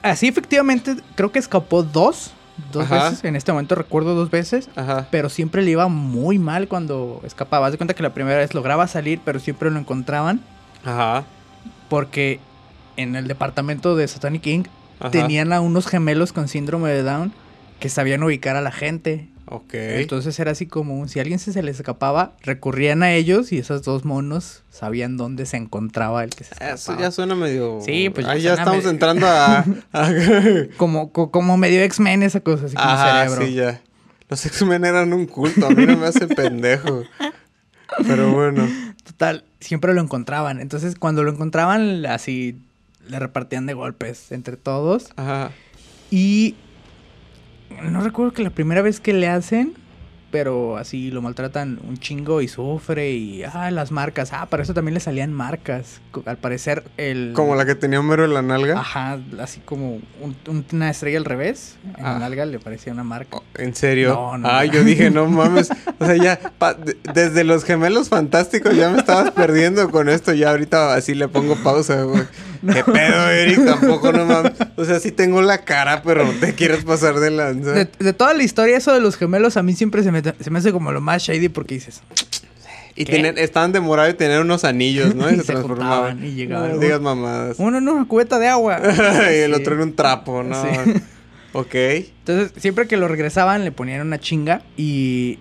así efectivamente creo que escapó dos, dos Ajá. veces. En este momento recuerdo dos veces. Ajá. Pero siempre le iba muy mal cuando escapaba. Haz de cuenta que la primera vez lograba salir, pero siempre lo encontraban. Ajá. Porque en el departamento de Satanic King Ajá. tenían a unos gemelos con síndrome de Down que sabían ubicar a la gente. Ok. Entonces era así como si alguien se, se les escapaba, recurrían a ellos y esos dos monos sabían dónde se encontraba el que se escapaba. Eso ya suena medio. Sí, pues ya Ahí ya suena estamos medio- entrando a. a- Como, co- como medio X-Men esa cosa, así como Ajá, cerebro. sí, ya. Los X-Men eran un culto, a mí no me hace pendejo. Pero bueno. Total, siempre lo encontraban. Entonces cuando lo encontraban, así le repartían de golpes entre todos. Ajá. Y no recuerdo que la primera vez que le hacen, pero así lo maltratan un chingo y sufre y ah, las marcas. Ah, para eso también le salían marcas. Al parecer el Como la que tenía Homero en la nalga. Ajá, así como un- un- una estrella al revés. En Ah. la nalga le parecía una marca. Oh, ¿En serio? No, no, Ay, no. yo dije, no mames. O sea, ya, pa- de- desde los gemelos fantásticos ya me estabas perdiendo con esto. Ya ahorita así le pongo pausa, güey. ¿Qué pedo, Eric? Tampoco, no mames. O sea, sí tengo la cara, pero no te quieres pasar de lanza. De, de toda la historia, eso de los gemelos a mí siempre se me, se me hace como lo más shady porque dices, y estaban de morado y tenían unos anillos, ¿no? Y, Y se se transformaban. y llegaban. No digas mamadas. uno en una cubeta de agua. y el Sí. otro en un trapo, ¿no? Sí. Ok. Entonces, siempre que lo regresaban, le ponían una chinga. Y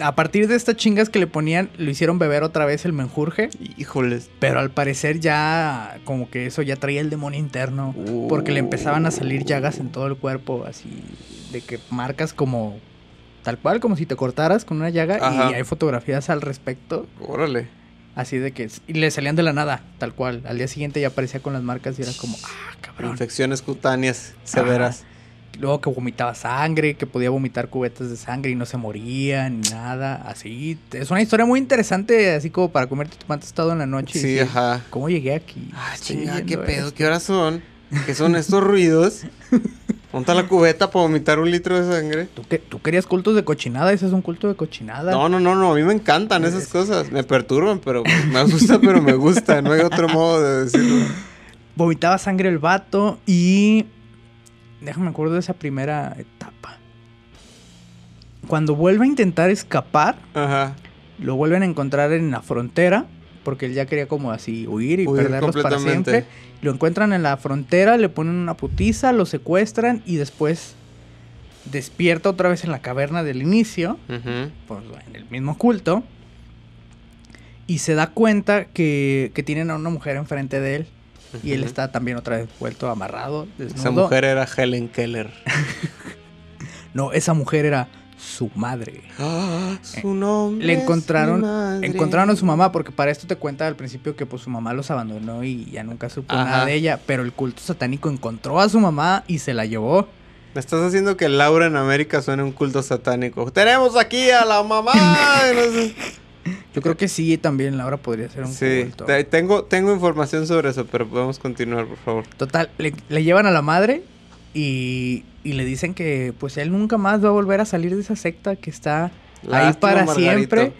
a partir de estas chingas que le ponían, lo hicieron beber otra vez el menjurje. Híjoles. Pero al parecer ya, como que eso ya traía el demonio interno. Porque le empezaban a salir llagas en todo el cuerpo, así de que marcas como tal cual, como si te cortaras con una llaga. Ajá. Y hay fotografías al respecto. Órale. Así de que y le salían de la nada, tal cual. Al día siguiente ya aparecía con las marcas y era como, ah, cabrón. Infecciones cutáneas severas. Luego que vomitaba sangre, que podía vomitar cubetas de sangre y no se moría ni nada. Así. Es una historia muy interesante, así como para comerte tu pan tostado en la noche. y Sí, decir, ajá. ¿Cómo llegué aquí? Ah, Estoy chinga, viendo ¿qué pedo? esto". ¿Qué horas son? ¿Qué son estos ruidos? Monta la cubeta para vomitar un litro de sangre. ¿Tú, qué- tú querías cultos de cochinada, ese es un culto de cochinada. No, no, no, no, a mí me encantan esas cosas. Me perturban, pero me gusta, pero me gusta. No hay otro modo de decirlo. Vomitaba sangre el vato y. Déjame acuerdo de esa primera etapa. Cuando vuelve a intentar escapar, Ajá. lo vuelven a encontrar en la frontera. Porque él ya quería como así huir y Huir perderlos para siempre. Lo encuentran en la frontera, le ponen una putiza, lo secuestran y después despierta otra vez en la caverna del inicio, pues, en el mismo culto, y se da cuenta que, que tienen a una mujer enfrente de él. Y él está también otra vez vuelto amarrado, desnudo. Esa mujer era Helen Keller. No, esa mujer era su madre. Ah, su nombre. Le encontraron, madre. encontraron a su mamá, porque para esto te cuenta al principio que pues su mamá los abandonó y ya nunca supo Ajá. nada de ella, pero el culto satánico encontró a su mamá y se la llevó. Me estás haciendo que Laura en América suene un culto satánico. Tenemos aquí a la mamá. Yo creo que sí, también Laura podría ser un Sí, tengo, tengo información sobre eso, pero podemos continuar, por favor. Total, le, le llevan a la madre y, y le dicen que pues él nunca más va a volver a salir de esa secta que está ahí para Margarito. siempre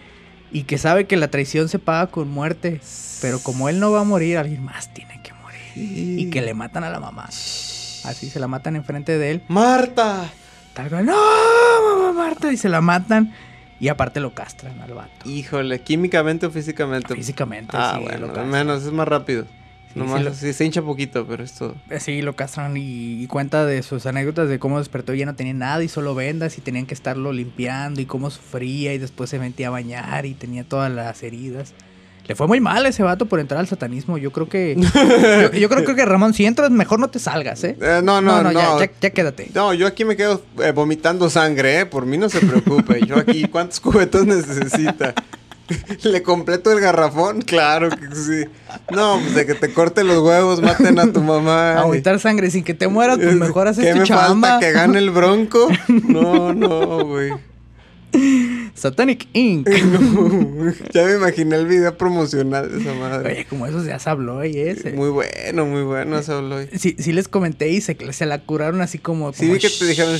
y que sabe que la traición se paga con muerte. Pero como él no va a morir, alguien más tiene que morir. Y que le matan a la mamá. Así se la matan enfrente de él. Marta. Tal cual, no, mamá Marta. Y se la matan. Y aparte lo castran al vato. Híjole, químicamente o físicamente. Físicamente, Ah, sí, lo bueno, castran. menos, es más rápido. Sí, Nomás sí lo- sí, se hincha poquito, pero es todo. Sí, lo castran y, y cuenta de sus anécdotas de cómo despertó y ya no tenía nada y solo vendas y tenían que estarlo limpiando y cómo sufría y después se metía a bañar y tenía todas las heridas. Le fue muy mal ese vato por entrar al satanismo. Yo creo que. yo, yo creo que Ramón, si entras, mejor no te salgas, ¿eh? Eh, no, no, no. ya, ya- ya quédate. No, yo aquí me quedo eh, vomitando sangre, ¿eh? Por mí no se preocupe. Yo aquí, ¿cuántos cubetos necesita? ¿Le completo el garrafón? Claro que sí. No, pues de que te corte los huevos, maten a tu mamá. A vomitar sangre sin que te mueras, pues mejor haces ¿Qué tu me chamba. falta? ¿Que gane el bronco? No, no, güey. Satanic Inc. No, ya me imaginé el video promocional de esa madre. Oye, como eso ya se habló y ese. Muy bueno, muy bueno ese habló hoy. Sí, sí les comenté y se, se la curaron así como. Sí como, vi que te dijeron...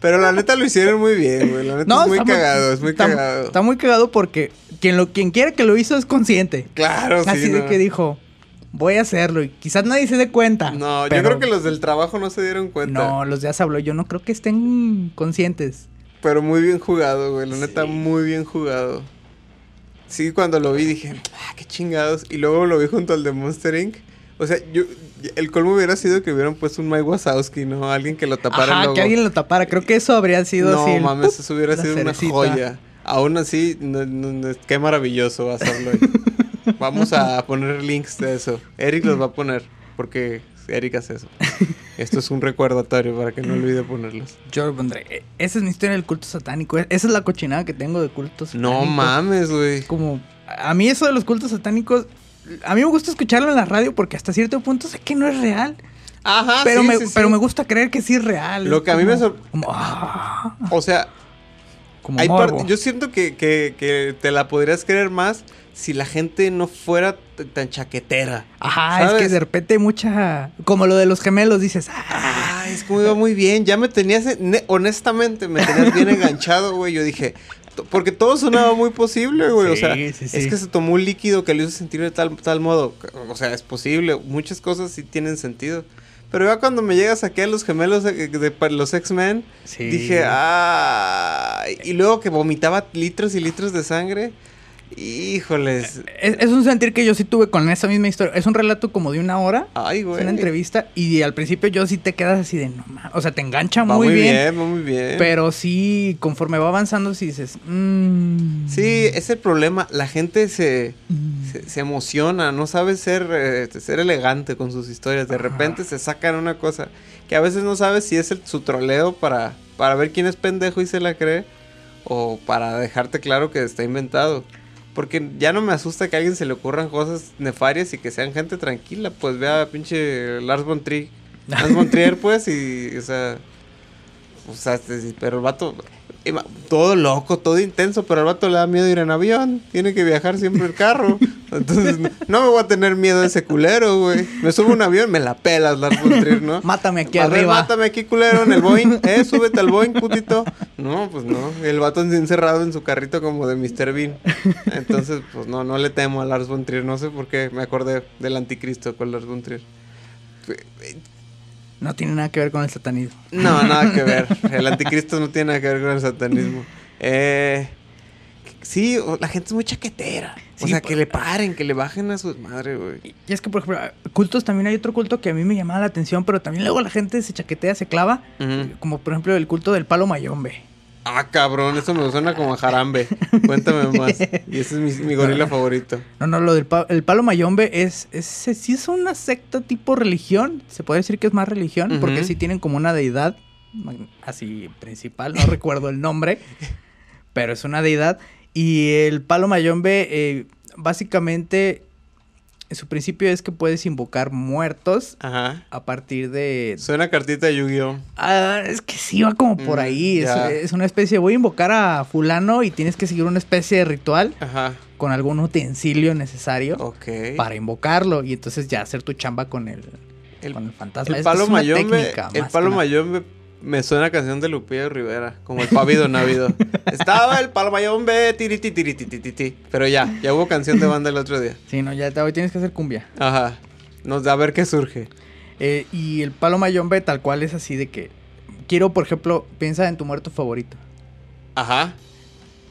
Pero la neta lo hicieron muy bien, güey. La neta es muy está cagado, es muy está- cagado. Está muy cagado porque quien lo quien quiera que lo hizo es consciente. Claro, sí. Así de no. que dijo, voy a hacerlo y quizás nadie se dé cuenta. No, yo creo que los del trabajo no se dieron cuenta. No, los de Asa habló, yo no creo que estén conscientes. Pero muy bien jugado, güey. La neta, Sí. muy bien jugado. Sí, cuando lo vi dije, ah, qué chingados. Y luego lo vi junto al de Monster Inc. O sea, yo, el colmo hubiera sido que hubieran puesto un Mike Wazowski, ¿no? Alguien que lo tapara el Ajá, logo. que alguien lo tapara. Creo que eso habría sido no, así. el mames, eso hubiera sido una joya. Aún así, no- no- no- qué maravilloso va a hacerlo. Vamos a poner links de eso. Eric los va a poner, porque Eric hace eso. Esto es un recordatorio para que no olvide ponerlos. Yo lo pondré. E- Esa es mi historia del culto satánico. e- Esa es la cochinada que tengo de cultos No satánicos. mames, güey. Como, a mí eso de los cultos satánicos, a mí me gusta escucharlo en la radio porque hasta cierto punto sé que no es real. Ajá, pero, sí, me, sí, sí. pero me gusta creer que sí es real. Lo que a mí me como- sor- como, ah, O sea, como hay morbo. parte- yo siento que, que- que te la podrías creer más si la gente no fuera tan chaquetera. Ajá, es que de repente mucha... Como lo de los gemelos, dices... Ah, Ah, es como iba muy bien. Ya me tenías, ne- honestamente, me tenías bien enganchado, güey. Yo dije, porque todo sonaba muy posible, güey. o sea, sí, sí. es que se tomó un líquido que le hizo sentir de tal, tal modo. O sea, es posible. Muchas cosas sí tienen sentido. Pero ya cuando me llegas aquí a los gemelos de, de- de los X-Men, Sí. dije, ah. Y luego que vomitaba litros y litros de sangre. Híjoles. es, es un sentir que yo sí tuve con esa misma historia. Es un relato como de una hora. Ay, Es güey. una entrevista y al principio yo sí te quedas así de no ma-". O sea, te engancha Va muy, bien, va muy bien. Pero sí, conforme va avanzando, sí dices. "Mm, Sí, es el problema. La gente se, mm". se, se emociona, no sabe ser, eh, ser elegante con sus historias. De Ajá. repente se sacan una cosa que a veces no sabes si es el, su troleo para, para ver quién es pendejo y se la cree o para dejarte claro que está inventado. Porque ya no me asusta que a alguien se le ocurran cosas nefarias y que sean gente tranquila. Pues vea pinche Lars von Trier. Lars von pues, y, o sea... O sea, este, pero el vato... Todo loco, todo intenso, pero al vato le da miedo ir en avión. Tiene que viajar siempre el carro. Entonces, no, no me voy a tener miedo de ese culero, güey. Me subo a un avión, me la pelas, Lars von Trier, ¿no? Mátame aquí A ver, arriba. mátame aquí, culero, en el Boeing. Eh, súbete al Boeing, putito. No, pues no. El vato encerrado en su carrito como de Mr. Bean. Entonces, pues no, no le temo a Lars von Trier. No sé por qué me acordé del anticristo con Lars von Trier. No tiene nada que ver con el satanismo. No, nada que ver. El anticristo no tiene nada que ver con el satanismo. Eh, Sí, la gente es muy chaquetera. o sea, que le paren, que le bajen a su madre, güey. Y es que, por ejemplo, cultos también hay otro culto que a mí me llamaba la atención, pero también luego la gente se chaquetea, se clava. Como por ejemplo el culto del palo mayombe. Ah, cabrón, eso me suena como a jarambe. Cuéntame más. Y ese es mi, mi gorila favorito. No, no, lo del pa- el palo mayombe es, es, sí es una secta tipo religión. Se puede decir que es más religión, porque sí tienen como una deidad así principal, no recuerdo el nombre, pero es una deidad. Y el palo mayombe, eh, básicamente, su principio es que puedes invocar muertos Ajá. a partir de... Suena cartita de Yu-Gi-Oh! Ah, es que sí va como por Mm, ahí. Es, una especie, voy a invocar a fulano y tienes que seguir una especie de ritual Ajá. con algún utensilio necesario Ok. para invocarlo y entonces ya hacer tu chamba con el, El, con el fantasma. el Es- palo es una mayombe. técnica, El palo mayombe me suena a canción de Lupillo Rivera. Como el pavido návido. Estaba el palo mayombe. Tiriti, tiriti, tititi. Pero ya, ya hubo canción de banda el otro día. Sí, no, ya hoy tienes que hacer cumbia. Ajá. Nos da a ver qué surge. Eh, y el palo mayombe tal cual es así de que quiero, por ejemplo, piensa en tu muerto favorito. Ajá.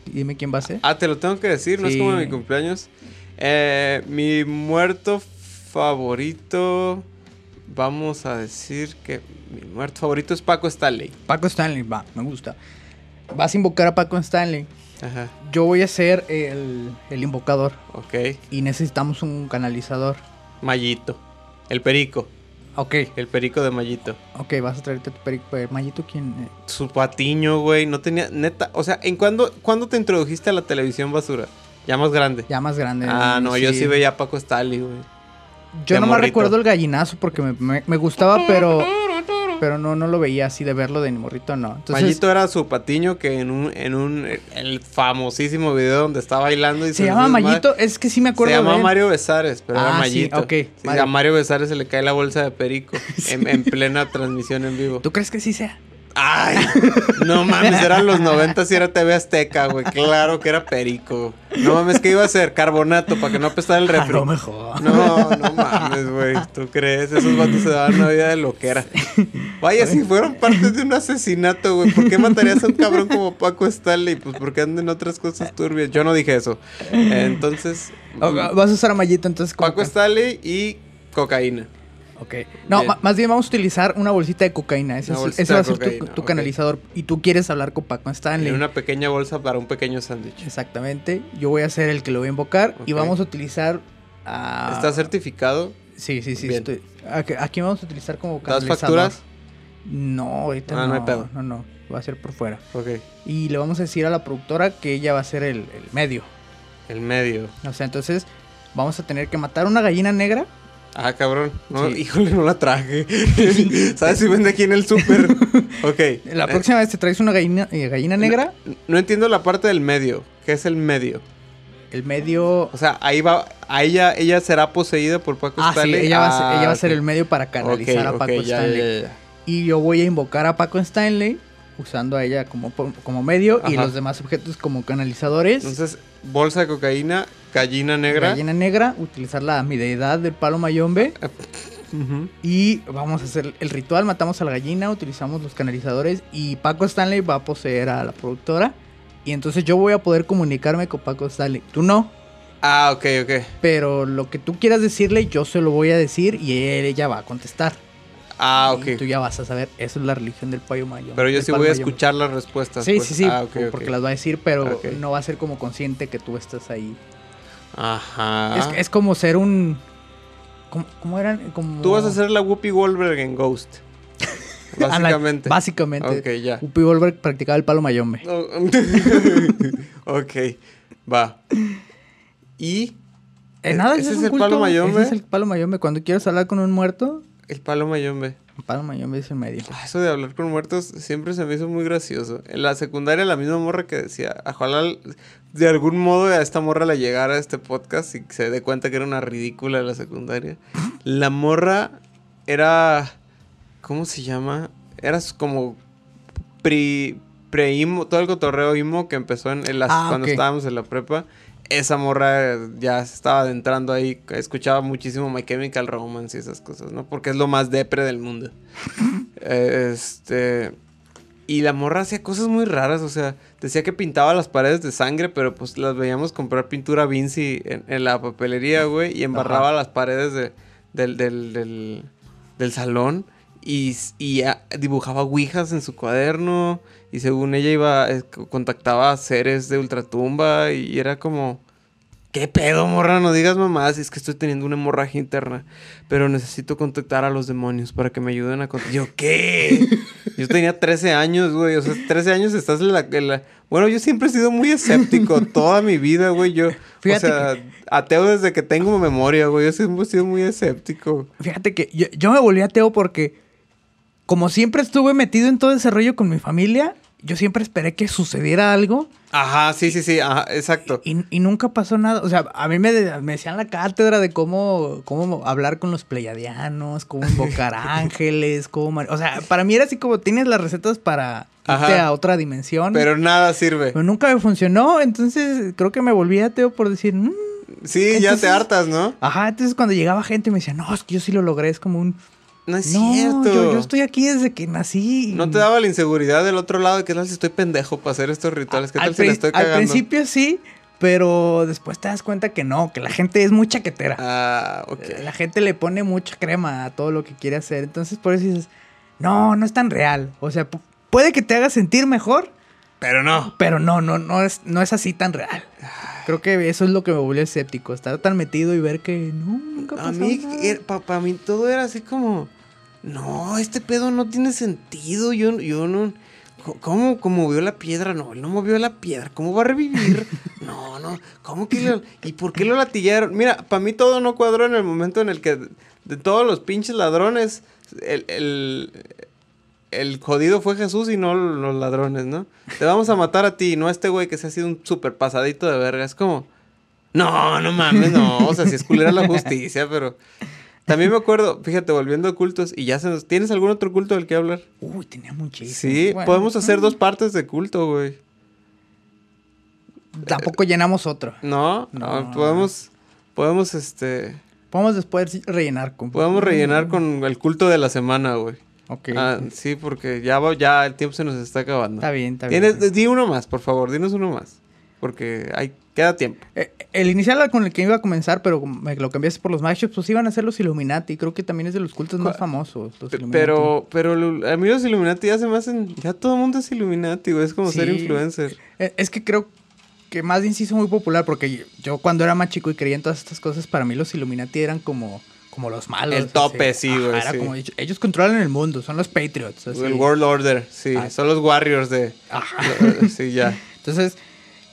Dime quién va a ser. Ah, te lo tengo que decir, no es Sí. como mi cumpleaños. Eh, mi muerto favorito. Vamos a decir que mi muerto favorito es Paco Stanley. Paco Stanley, va, me gusta. Vas a invocar a Paco Stanley. Ajá. Yo voy a ser el, el invocador Ok. y necesitamos un canalizador. Mayito. El perico. Ok, El perico de Mayito. ok, vas a traerte tu perico. Eh, Mayito, ¿quién? Eh, Su patiño, güey. No tenía. Neta. O sea, ¿en cuándo, cuándo te introdujiste a la televisión basura? Ya más grande. Ya más grande. ah, no, yo sí veía a Paco Stanley, güey. Yo no me morrito. recuerdo el gallinazo porque me, me- me gustaba, pero pero no, no lo veía así de verlo de morrito, no. Entonces, Mayito era su patiño que en un, en un, el famosísimo video donde está bailando y se llama desmadre- Mayito, es que sí me Se acuerdo llama de él. Mario Besares, pero era Ah, sí, ok, Sí, Mario. A Mario Besares se le cae la bolsa de perico en, en plena transmisión en vivo. ¿Tú crees que sí sea? Ay, no mames, eran los 90 si era TV Azteca, güey. Claro que era perico. No mames, ¿qué iba a hacer? Carbonato para que no apestara el A refri. lo mejor. No, no mames, güey. ¿Tú crees? Esos vatos se daban una vida de loquera. Vaya, si fueron parte de un asesinato, güey. ¿Por qué matarías a un cabrón como Paco Stanley? Pues porque andan otras cosas turbias. Yo no dije eso. Entonces, Vas a usar a Mayito entonces Paco Stanley y cocaína. Ok. No, Bien. más bien vamos a utilizar una bolsita de cocaína. Ese, es- ese va a ser tu, canalizador. Y tú quieres hablar con Paco Stanley. En una pequeña bolsa para un pequeño sándwich. Exactamente. Yo voy a ser el que lo voy a invocar. Y vamos a utilizar a... ¿Está certificado? Sí, sí, sí. Estoy- Aquí, vamos a utilizar como ¿Das canalizador. facturas? No, ahorita Ah, no. no hay pedo. No, no. Va a ser por fuera. Ok. Y le vamos a decir a la productora que ella va a ser el, el medio. El medio. O sea, entonces vamos a tener que matar una gallina negra. Ah, cabrón. No, Sí. Híjole, no la traje. ¿Sabes si vende aquí en el súper? ok. La próxima vez te traes una gallina, eh, gallina negra. No entiendo la parte del medio. ¿Qué es el medio? El medio. O sea, ahí va. A ella, ella será poseída por Paco Ah, sí, Stanley. ella va, a ser, Ah, ella va a ser el medio para canalizar a Paco ok, ya, Stanley. ya, ya. Y yo voy a invocar a Paco Stanley usando a ella como, como medio y los demás objetos como canalizadores. Entonces, bolsa de cocaína, gallina negra. Gallina negra, utilizar la mi deidad del palo mayombe. Ujú. Y vamos a hacer el ritual, matamos a la gallina, utilizamos los canalizadores y Paco Stanley va a poseer a la productora. Y entonces yo voy a poder comunicarme con Paco Stanley. Tú no, Ah, ok, ok. pero lo que tú quieras decirle yo se lo voy a decir y él- ella va a contestar. Ah, Y ok. tú ya vas a saber, eso es la religión del payo mayo. Pero yo sí voy a escuchar las respuestas. Sí, pues. sí, sí, Ah, ok, ok. porque las va a decir, pero no va a ser como consciente que tú estás ahí. Ajá. Es, es como ser un... ¿Cómo, cómo eran? Como... Tú vas a ser la Whoopi Goldberg en Ghost. Básicamente. Básicamente. Ok, ya. Whoopi Goldberg practicaba el palo mayombe. Ok, va. Y Eh, nada, ¿Ese es el culto, palo mayombe? Ese es el palo mayombe. Cuando quieres hablar con un muerto, el palo mayombe. El palo mayombe es el medio. Ah, Eso de hablar con muertos siempre se me hizo muy gracioso. En la secundaria la misma morra que decía, ojalá de algún modo a esta morra le llegara a este podcast y se dé cuenta que era una ridícula de la secundaria. La morra era, ¿cómo se llama? Era como pre, pre-imo, todo el cotorreo imo que empezó en, en las- Ah, cuando estábamos en la prepa. Esa morra ya se estaba adentrando ahí, escuchaba muchísimo My Chemical Romance y esas cosas, ¿no? Porque es lo más depre del mundo. este. Y la morra hacía cosas muy raras, o sea, decía que pintaba las paredes de sangre, pero pues las veíamos comprar pintura Vinci en, en la papelería, güey, y embarraba Ajá. las paredes de, del, del, del, del salón y, y ah, dibujaba ouijas en su cuaderno y según ella iba, eh, contactaba a seres de ultratumba y era como... ¿Qué pedo, morra? No digas mamás, es que estoy teniendo una hemorragia interna. Pero necesito contactar a los demonios para que me ayuden a contactar. ¿Yo qué? Yo tenía 13 años, güey. O sea, 13 años estás en la, en la- Bueno, yo siempre he sido muy escéptico toda mi vida, güey. Yo, Fíjate o sea, ateo desde que tengo memoria, güey. Yo siempre he sido muy escéptico. Fíjate que yo, yo me volví ateo porque, como siempre estuve metido en todo ese rollo con mi familia, yo siempre esperé que sucediera algo Ajá, sí, sí, sí. Ajá, exacto. y, y nunca pasó nada. O sea, a mí me, de- me decían la cátedra de cómo, cómo hablar con los pleiadianos, cómo invocar ángeles, cómo... O sea, para mí era así como tienes las recetas para irte Ajá. a otra dimensión. Pero nada sirve. Pero nunca me funcionó, entonces creo que me volví ateo por decir... "Mm". Sí, ya te hartas, ¿no? Ajá, entonces cuando llegaba gente me decía, no, es que yo sí lo logré, es como un... No es no, cierto. Yo, yo estoy aquí desde que nací. ¿No te daba la inseguridad del otro lado? ¿Qué tal si estoy pendejo para hacer estos rituales? ¿Qué al, tal si la estoy al cagando? principio sí, pero después te das cuenta que no, que la gente es muy chaquetera. Ah, ok. La gente le pone mucha crema a todo lo que quiere hacer. Entonces por eso dices, no, no es tan real. O sea, pu- puede que te haga sentir mejor, Pero no. pero no, no, no es, no es así tan real. Creo que eso es lo que me volvió escéptico. Estar tan metido y ver que no, nunca pasó A mí, para mí todo era así como, no, este pedo no tiene sentido, yo, yo no, ¿cómo, cómo movió la piedra? No, él no movió la piedra, ¿cómo va a revivir? No, no, ¿cómo que lo, y por qué lo latillaron? Mira, para mí todo no cuadró en el momento en el que de todos los pinches ladrones, el, el, el jodido fue Jesús y no los ladrones, ¿no? Te vamos a matar a ti, no a este güey que se ha sido un súper pasadito de verga, es como... No, no mames, no. O sea, si es culera la justicia, pero. También me acuerdo, fíjate, volviendo a cultos, y ya se nos. ¿Tienes algún otro culto del que hablar? Uy, tenía muchísimo. Sí, Bueno, podemos hacer mm, dos partes de culto, güey. Tampoco llenamos otro. ¿No? No. Ah, podemos. Podemos, este. Podemos después rellenar con. Podemos rellenar con el culto de la semana, güey. Ok. Ah, sí, porque ya, va- ya el tiempo se nos está acabando. Está bien, está Tienes- bien. Di uno más, por favor, dinos uno más. Porque hay, queda tiempo. Eh, el inicial con el que iba a comenzar, pero me lo cambiaste por los matchups, pues iban a ser los Illuminati. Creo que también es de los cultos más famosos. Los. Pero, pero a mí los Illuminati ya se me hacen. Ya todo el mundo es Illuminati, güey. Es como ser influencer. Eh, Es que creo que más bien sí son muy popular porque yo, yo cuando era más chico y creía en todas estas cosas, para mí los Illuminati eran como, como los malos. El tope, así. sí, güey, Era sí. como ellos, ellos controlan el mundo, son los Patriots. así. El World Order, sí. Ah. Son los Warriors de. Ajá. sí, ya. Entonces,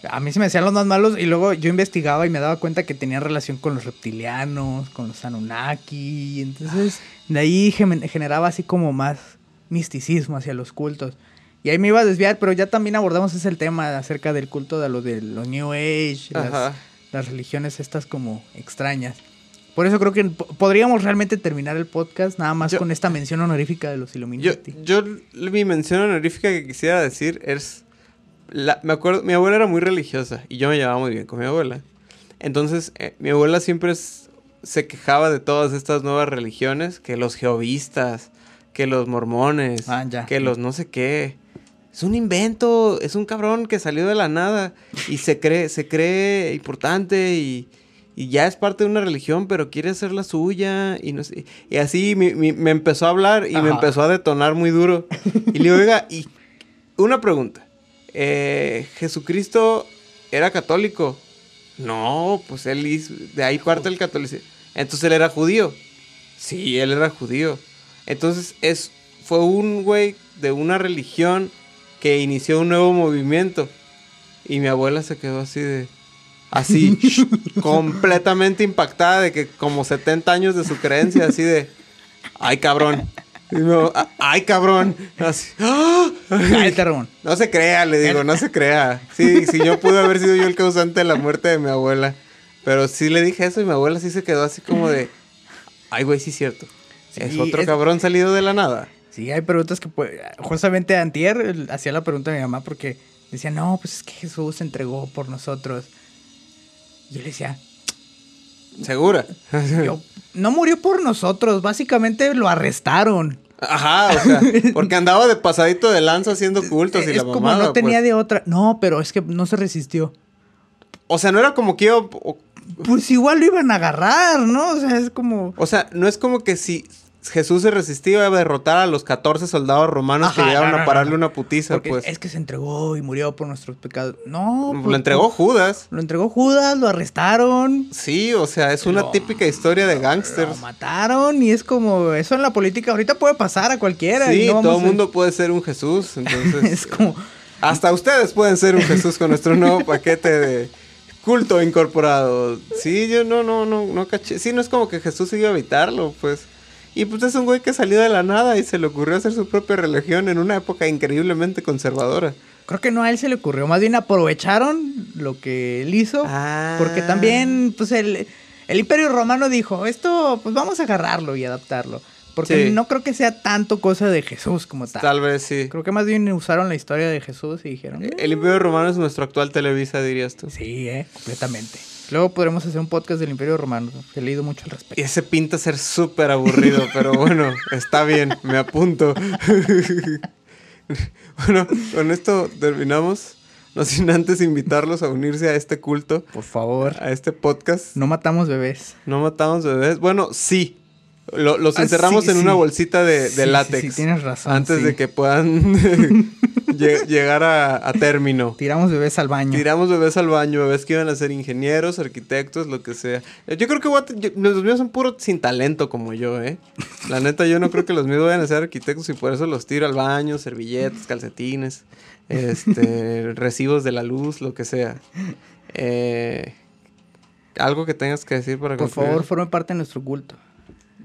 a mí se me hacían los más malos y luego yo investigaba y me daba cuenta que tenían relación con los reptilianos, con los Anunnaki. Y entonces, de ahí generaba así como más misticismo hacia los cultos. Y ahí me iba a desviar, pero ya también abordamos ese tema acerca del culto de lo de los New Age, las religiones estas como extrañas. Por eso creo que po- podríamos realmente terminar el podcast nada más Yo- con esta mención honorífica de los Yo, Illuminati. yo, mi mención honorífica que quisiera decir es. la- me acuerdo, mi abuela era muy religiosa y yo me llevaba muy bien con mi abuela. Entonces, eh, mi abuela siempre es- se quejaba de todas estas nuevas religiones, que los jehovistas, que los mormones, Ah, ya. que los no sé qué. Es un invento, es un cabrón que salió de la nada y se cree, se cree importante y, y ya es parte de una religión, pero quiere hacer la suya y no sé. Y así mi- mi- me empezó a hablar y me empezó a detonar muy duro. Y le digo, oiga, y una pregunta. Eh, ¿Jesucristo era católico? No, pues él hizo, de ahí parte el catolicismo. Entonces él era judío. Sí, él era judío. Entonces es, fue un güey de una religión que inició un nuevo movimiento. Y mi abuela se quedó así de... Así, completamente impactada de que como 70 años de su creencia, así de... Ay, cabrón. No, "Ah, ay, cabrón. Así, ¡ah! Cállate, Ramón. No se crea, le digo, no se crea. Sí, sí, yo pude haber sido yo el causante de la muerte de mi abuela. Pero sí le dije eso y mi abuela sí se quedó así como de... Ay, güey, sí es cierto. es otro es- cabrón salido de la nada. Sí, hay preguntas que pues, justamente antier hacía la pregunta a mi mamá porque decía, no, pues es que Jesús se entregó por nosotros. Y yo le decía, ¿Segura? yo, no murió por nosotros, básicamente lo arrestaron. Ajá, o sea, porque andaba de pasadito de lanza haciendo cultos y es la como mamada, no tenía pues. de otra. No, pero es que no se resistió. O sea, no era como que iba... O, Pues igual lo iban a agarrar, ¿no? O sea, es como. o sea, no es como que si Jesús se resistía iba a derrotar a los 14 soldados romanos que llegaron no, no, a pararle no. una putiza, Porque pues. es que se entregó y murió por nuestros pecados. No, Lo pues, entregó Judas. Lo entregó Judas, lo arrestaron. Sí, o sea, es una Lo- típica historia de Lo gángsters. mataron y es como. Eso en la política ahorita puede pasar a cualquiera. y Sí, vamos todo el a- mundo puede ser un Jesús, entonces... es como. Hasta ustedes pueden ser un Jesús con nuestro nuevo paquete de culto incorporado. Sí, yo no, no, no, no caché. Sí, no es como que Jesús iba a evitarlo, pues. Y pues es un güey que salió de la nada y se le ocurrió hacer su propia religión en una época increíblemente conservadora. Creo que no a él se le ocurrió. Más bien aprovecharon lo que él hizo. Ah. Porque también, pues, el, el Imperio Romano dijo: Esto, pues vamos a agarrarlo y adaptarlo. Porque Sí. no creo que sea tanto cosa de Jesús como tal. Tal vez sí. Creo que más bien usaron la historia de Jesús y dijeron: "Eh, El Imperio Romano es nuestro actual Televisa, dirías tú. Sí, eh, completamente. Luego podremos hacer un podcast del Imperio Romano. He leído mucho al Y respecto. ese pinta ser súper aburrido, pero bueno, está bien, me apunto. bueno, con esto terminamos. No sin antes invitarlos a unirse a este culto, Por favor, a este podcast. no matamos bebés. No matamos bebés. Bueno, sí. Lo- los Ah, encerramos sí, en sí. una bolsita de, de Sí, látex. sí, tienes razón, Antes de que puedan lle- llegar a, a término. Tiramos bebés al baño. Tiramos bebés al baño, bebés que iban a ser ingenieros, arquitectos, lo que sea. Yo creo que yo- los míos son puros sin talento como yo, ¿eh? La neta, yo no creo que los míos vayan a ser arquitectos y por eso los tiro al baño, servilletas, calcetines, este, recibos de la luz, lo que sea. Eh, algo que tengas que decir para Por concluir? favor, forme parte de nuestro culto.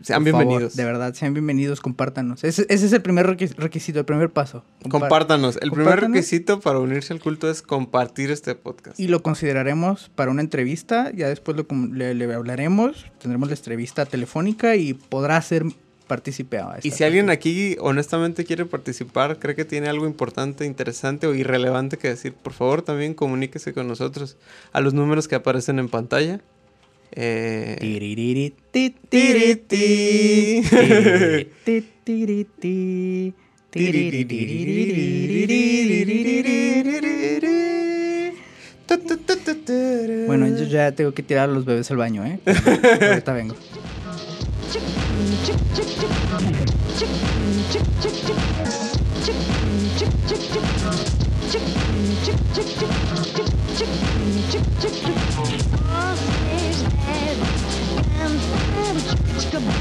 Sean Por favor, bienvenidos. de verdad, sean bienvenidos, compártanos. Ese, ese es el primer requis- requisito, el primer paso. Compar- Compártanos. El primer requisito para unirse al culto es compartir este podcast. Y lo consideraremos para una entrevista. Ya después lo le, le hablaremos. Tendremos la entrevista telefónica y podrá ser partícipe Y si alguien aquí honestamente quiere participar, cree que tiene algo importante, interesante o irrelevante que decir, por favor también comuníquese con nosotros a los números que aparecen en pantalla. Bueno, yo ya tengo que tirar a los bebés al baño, ¿eh? Ahorita vengo. しかも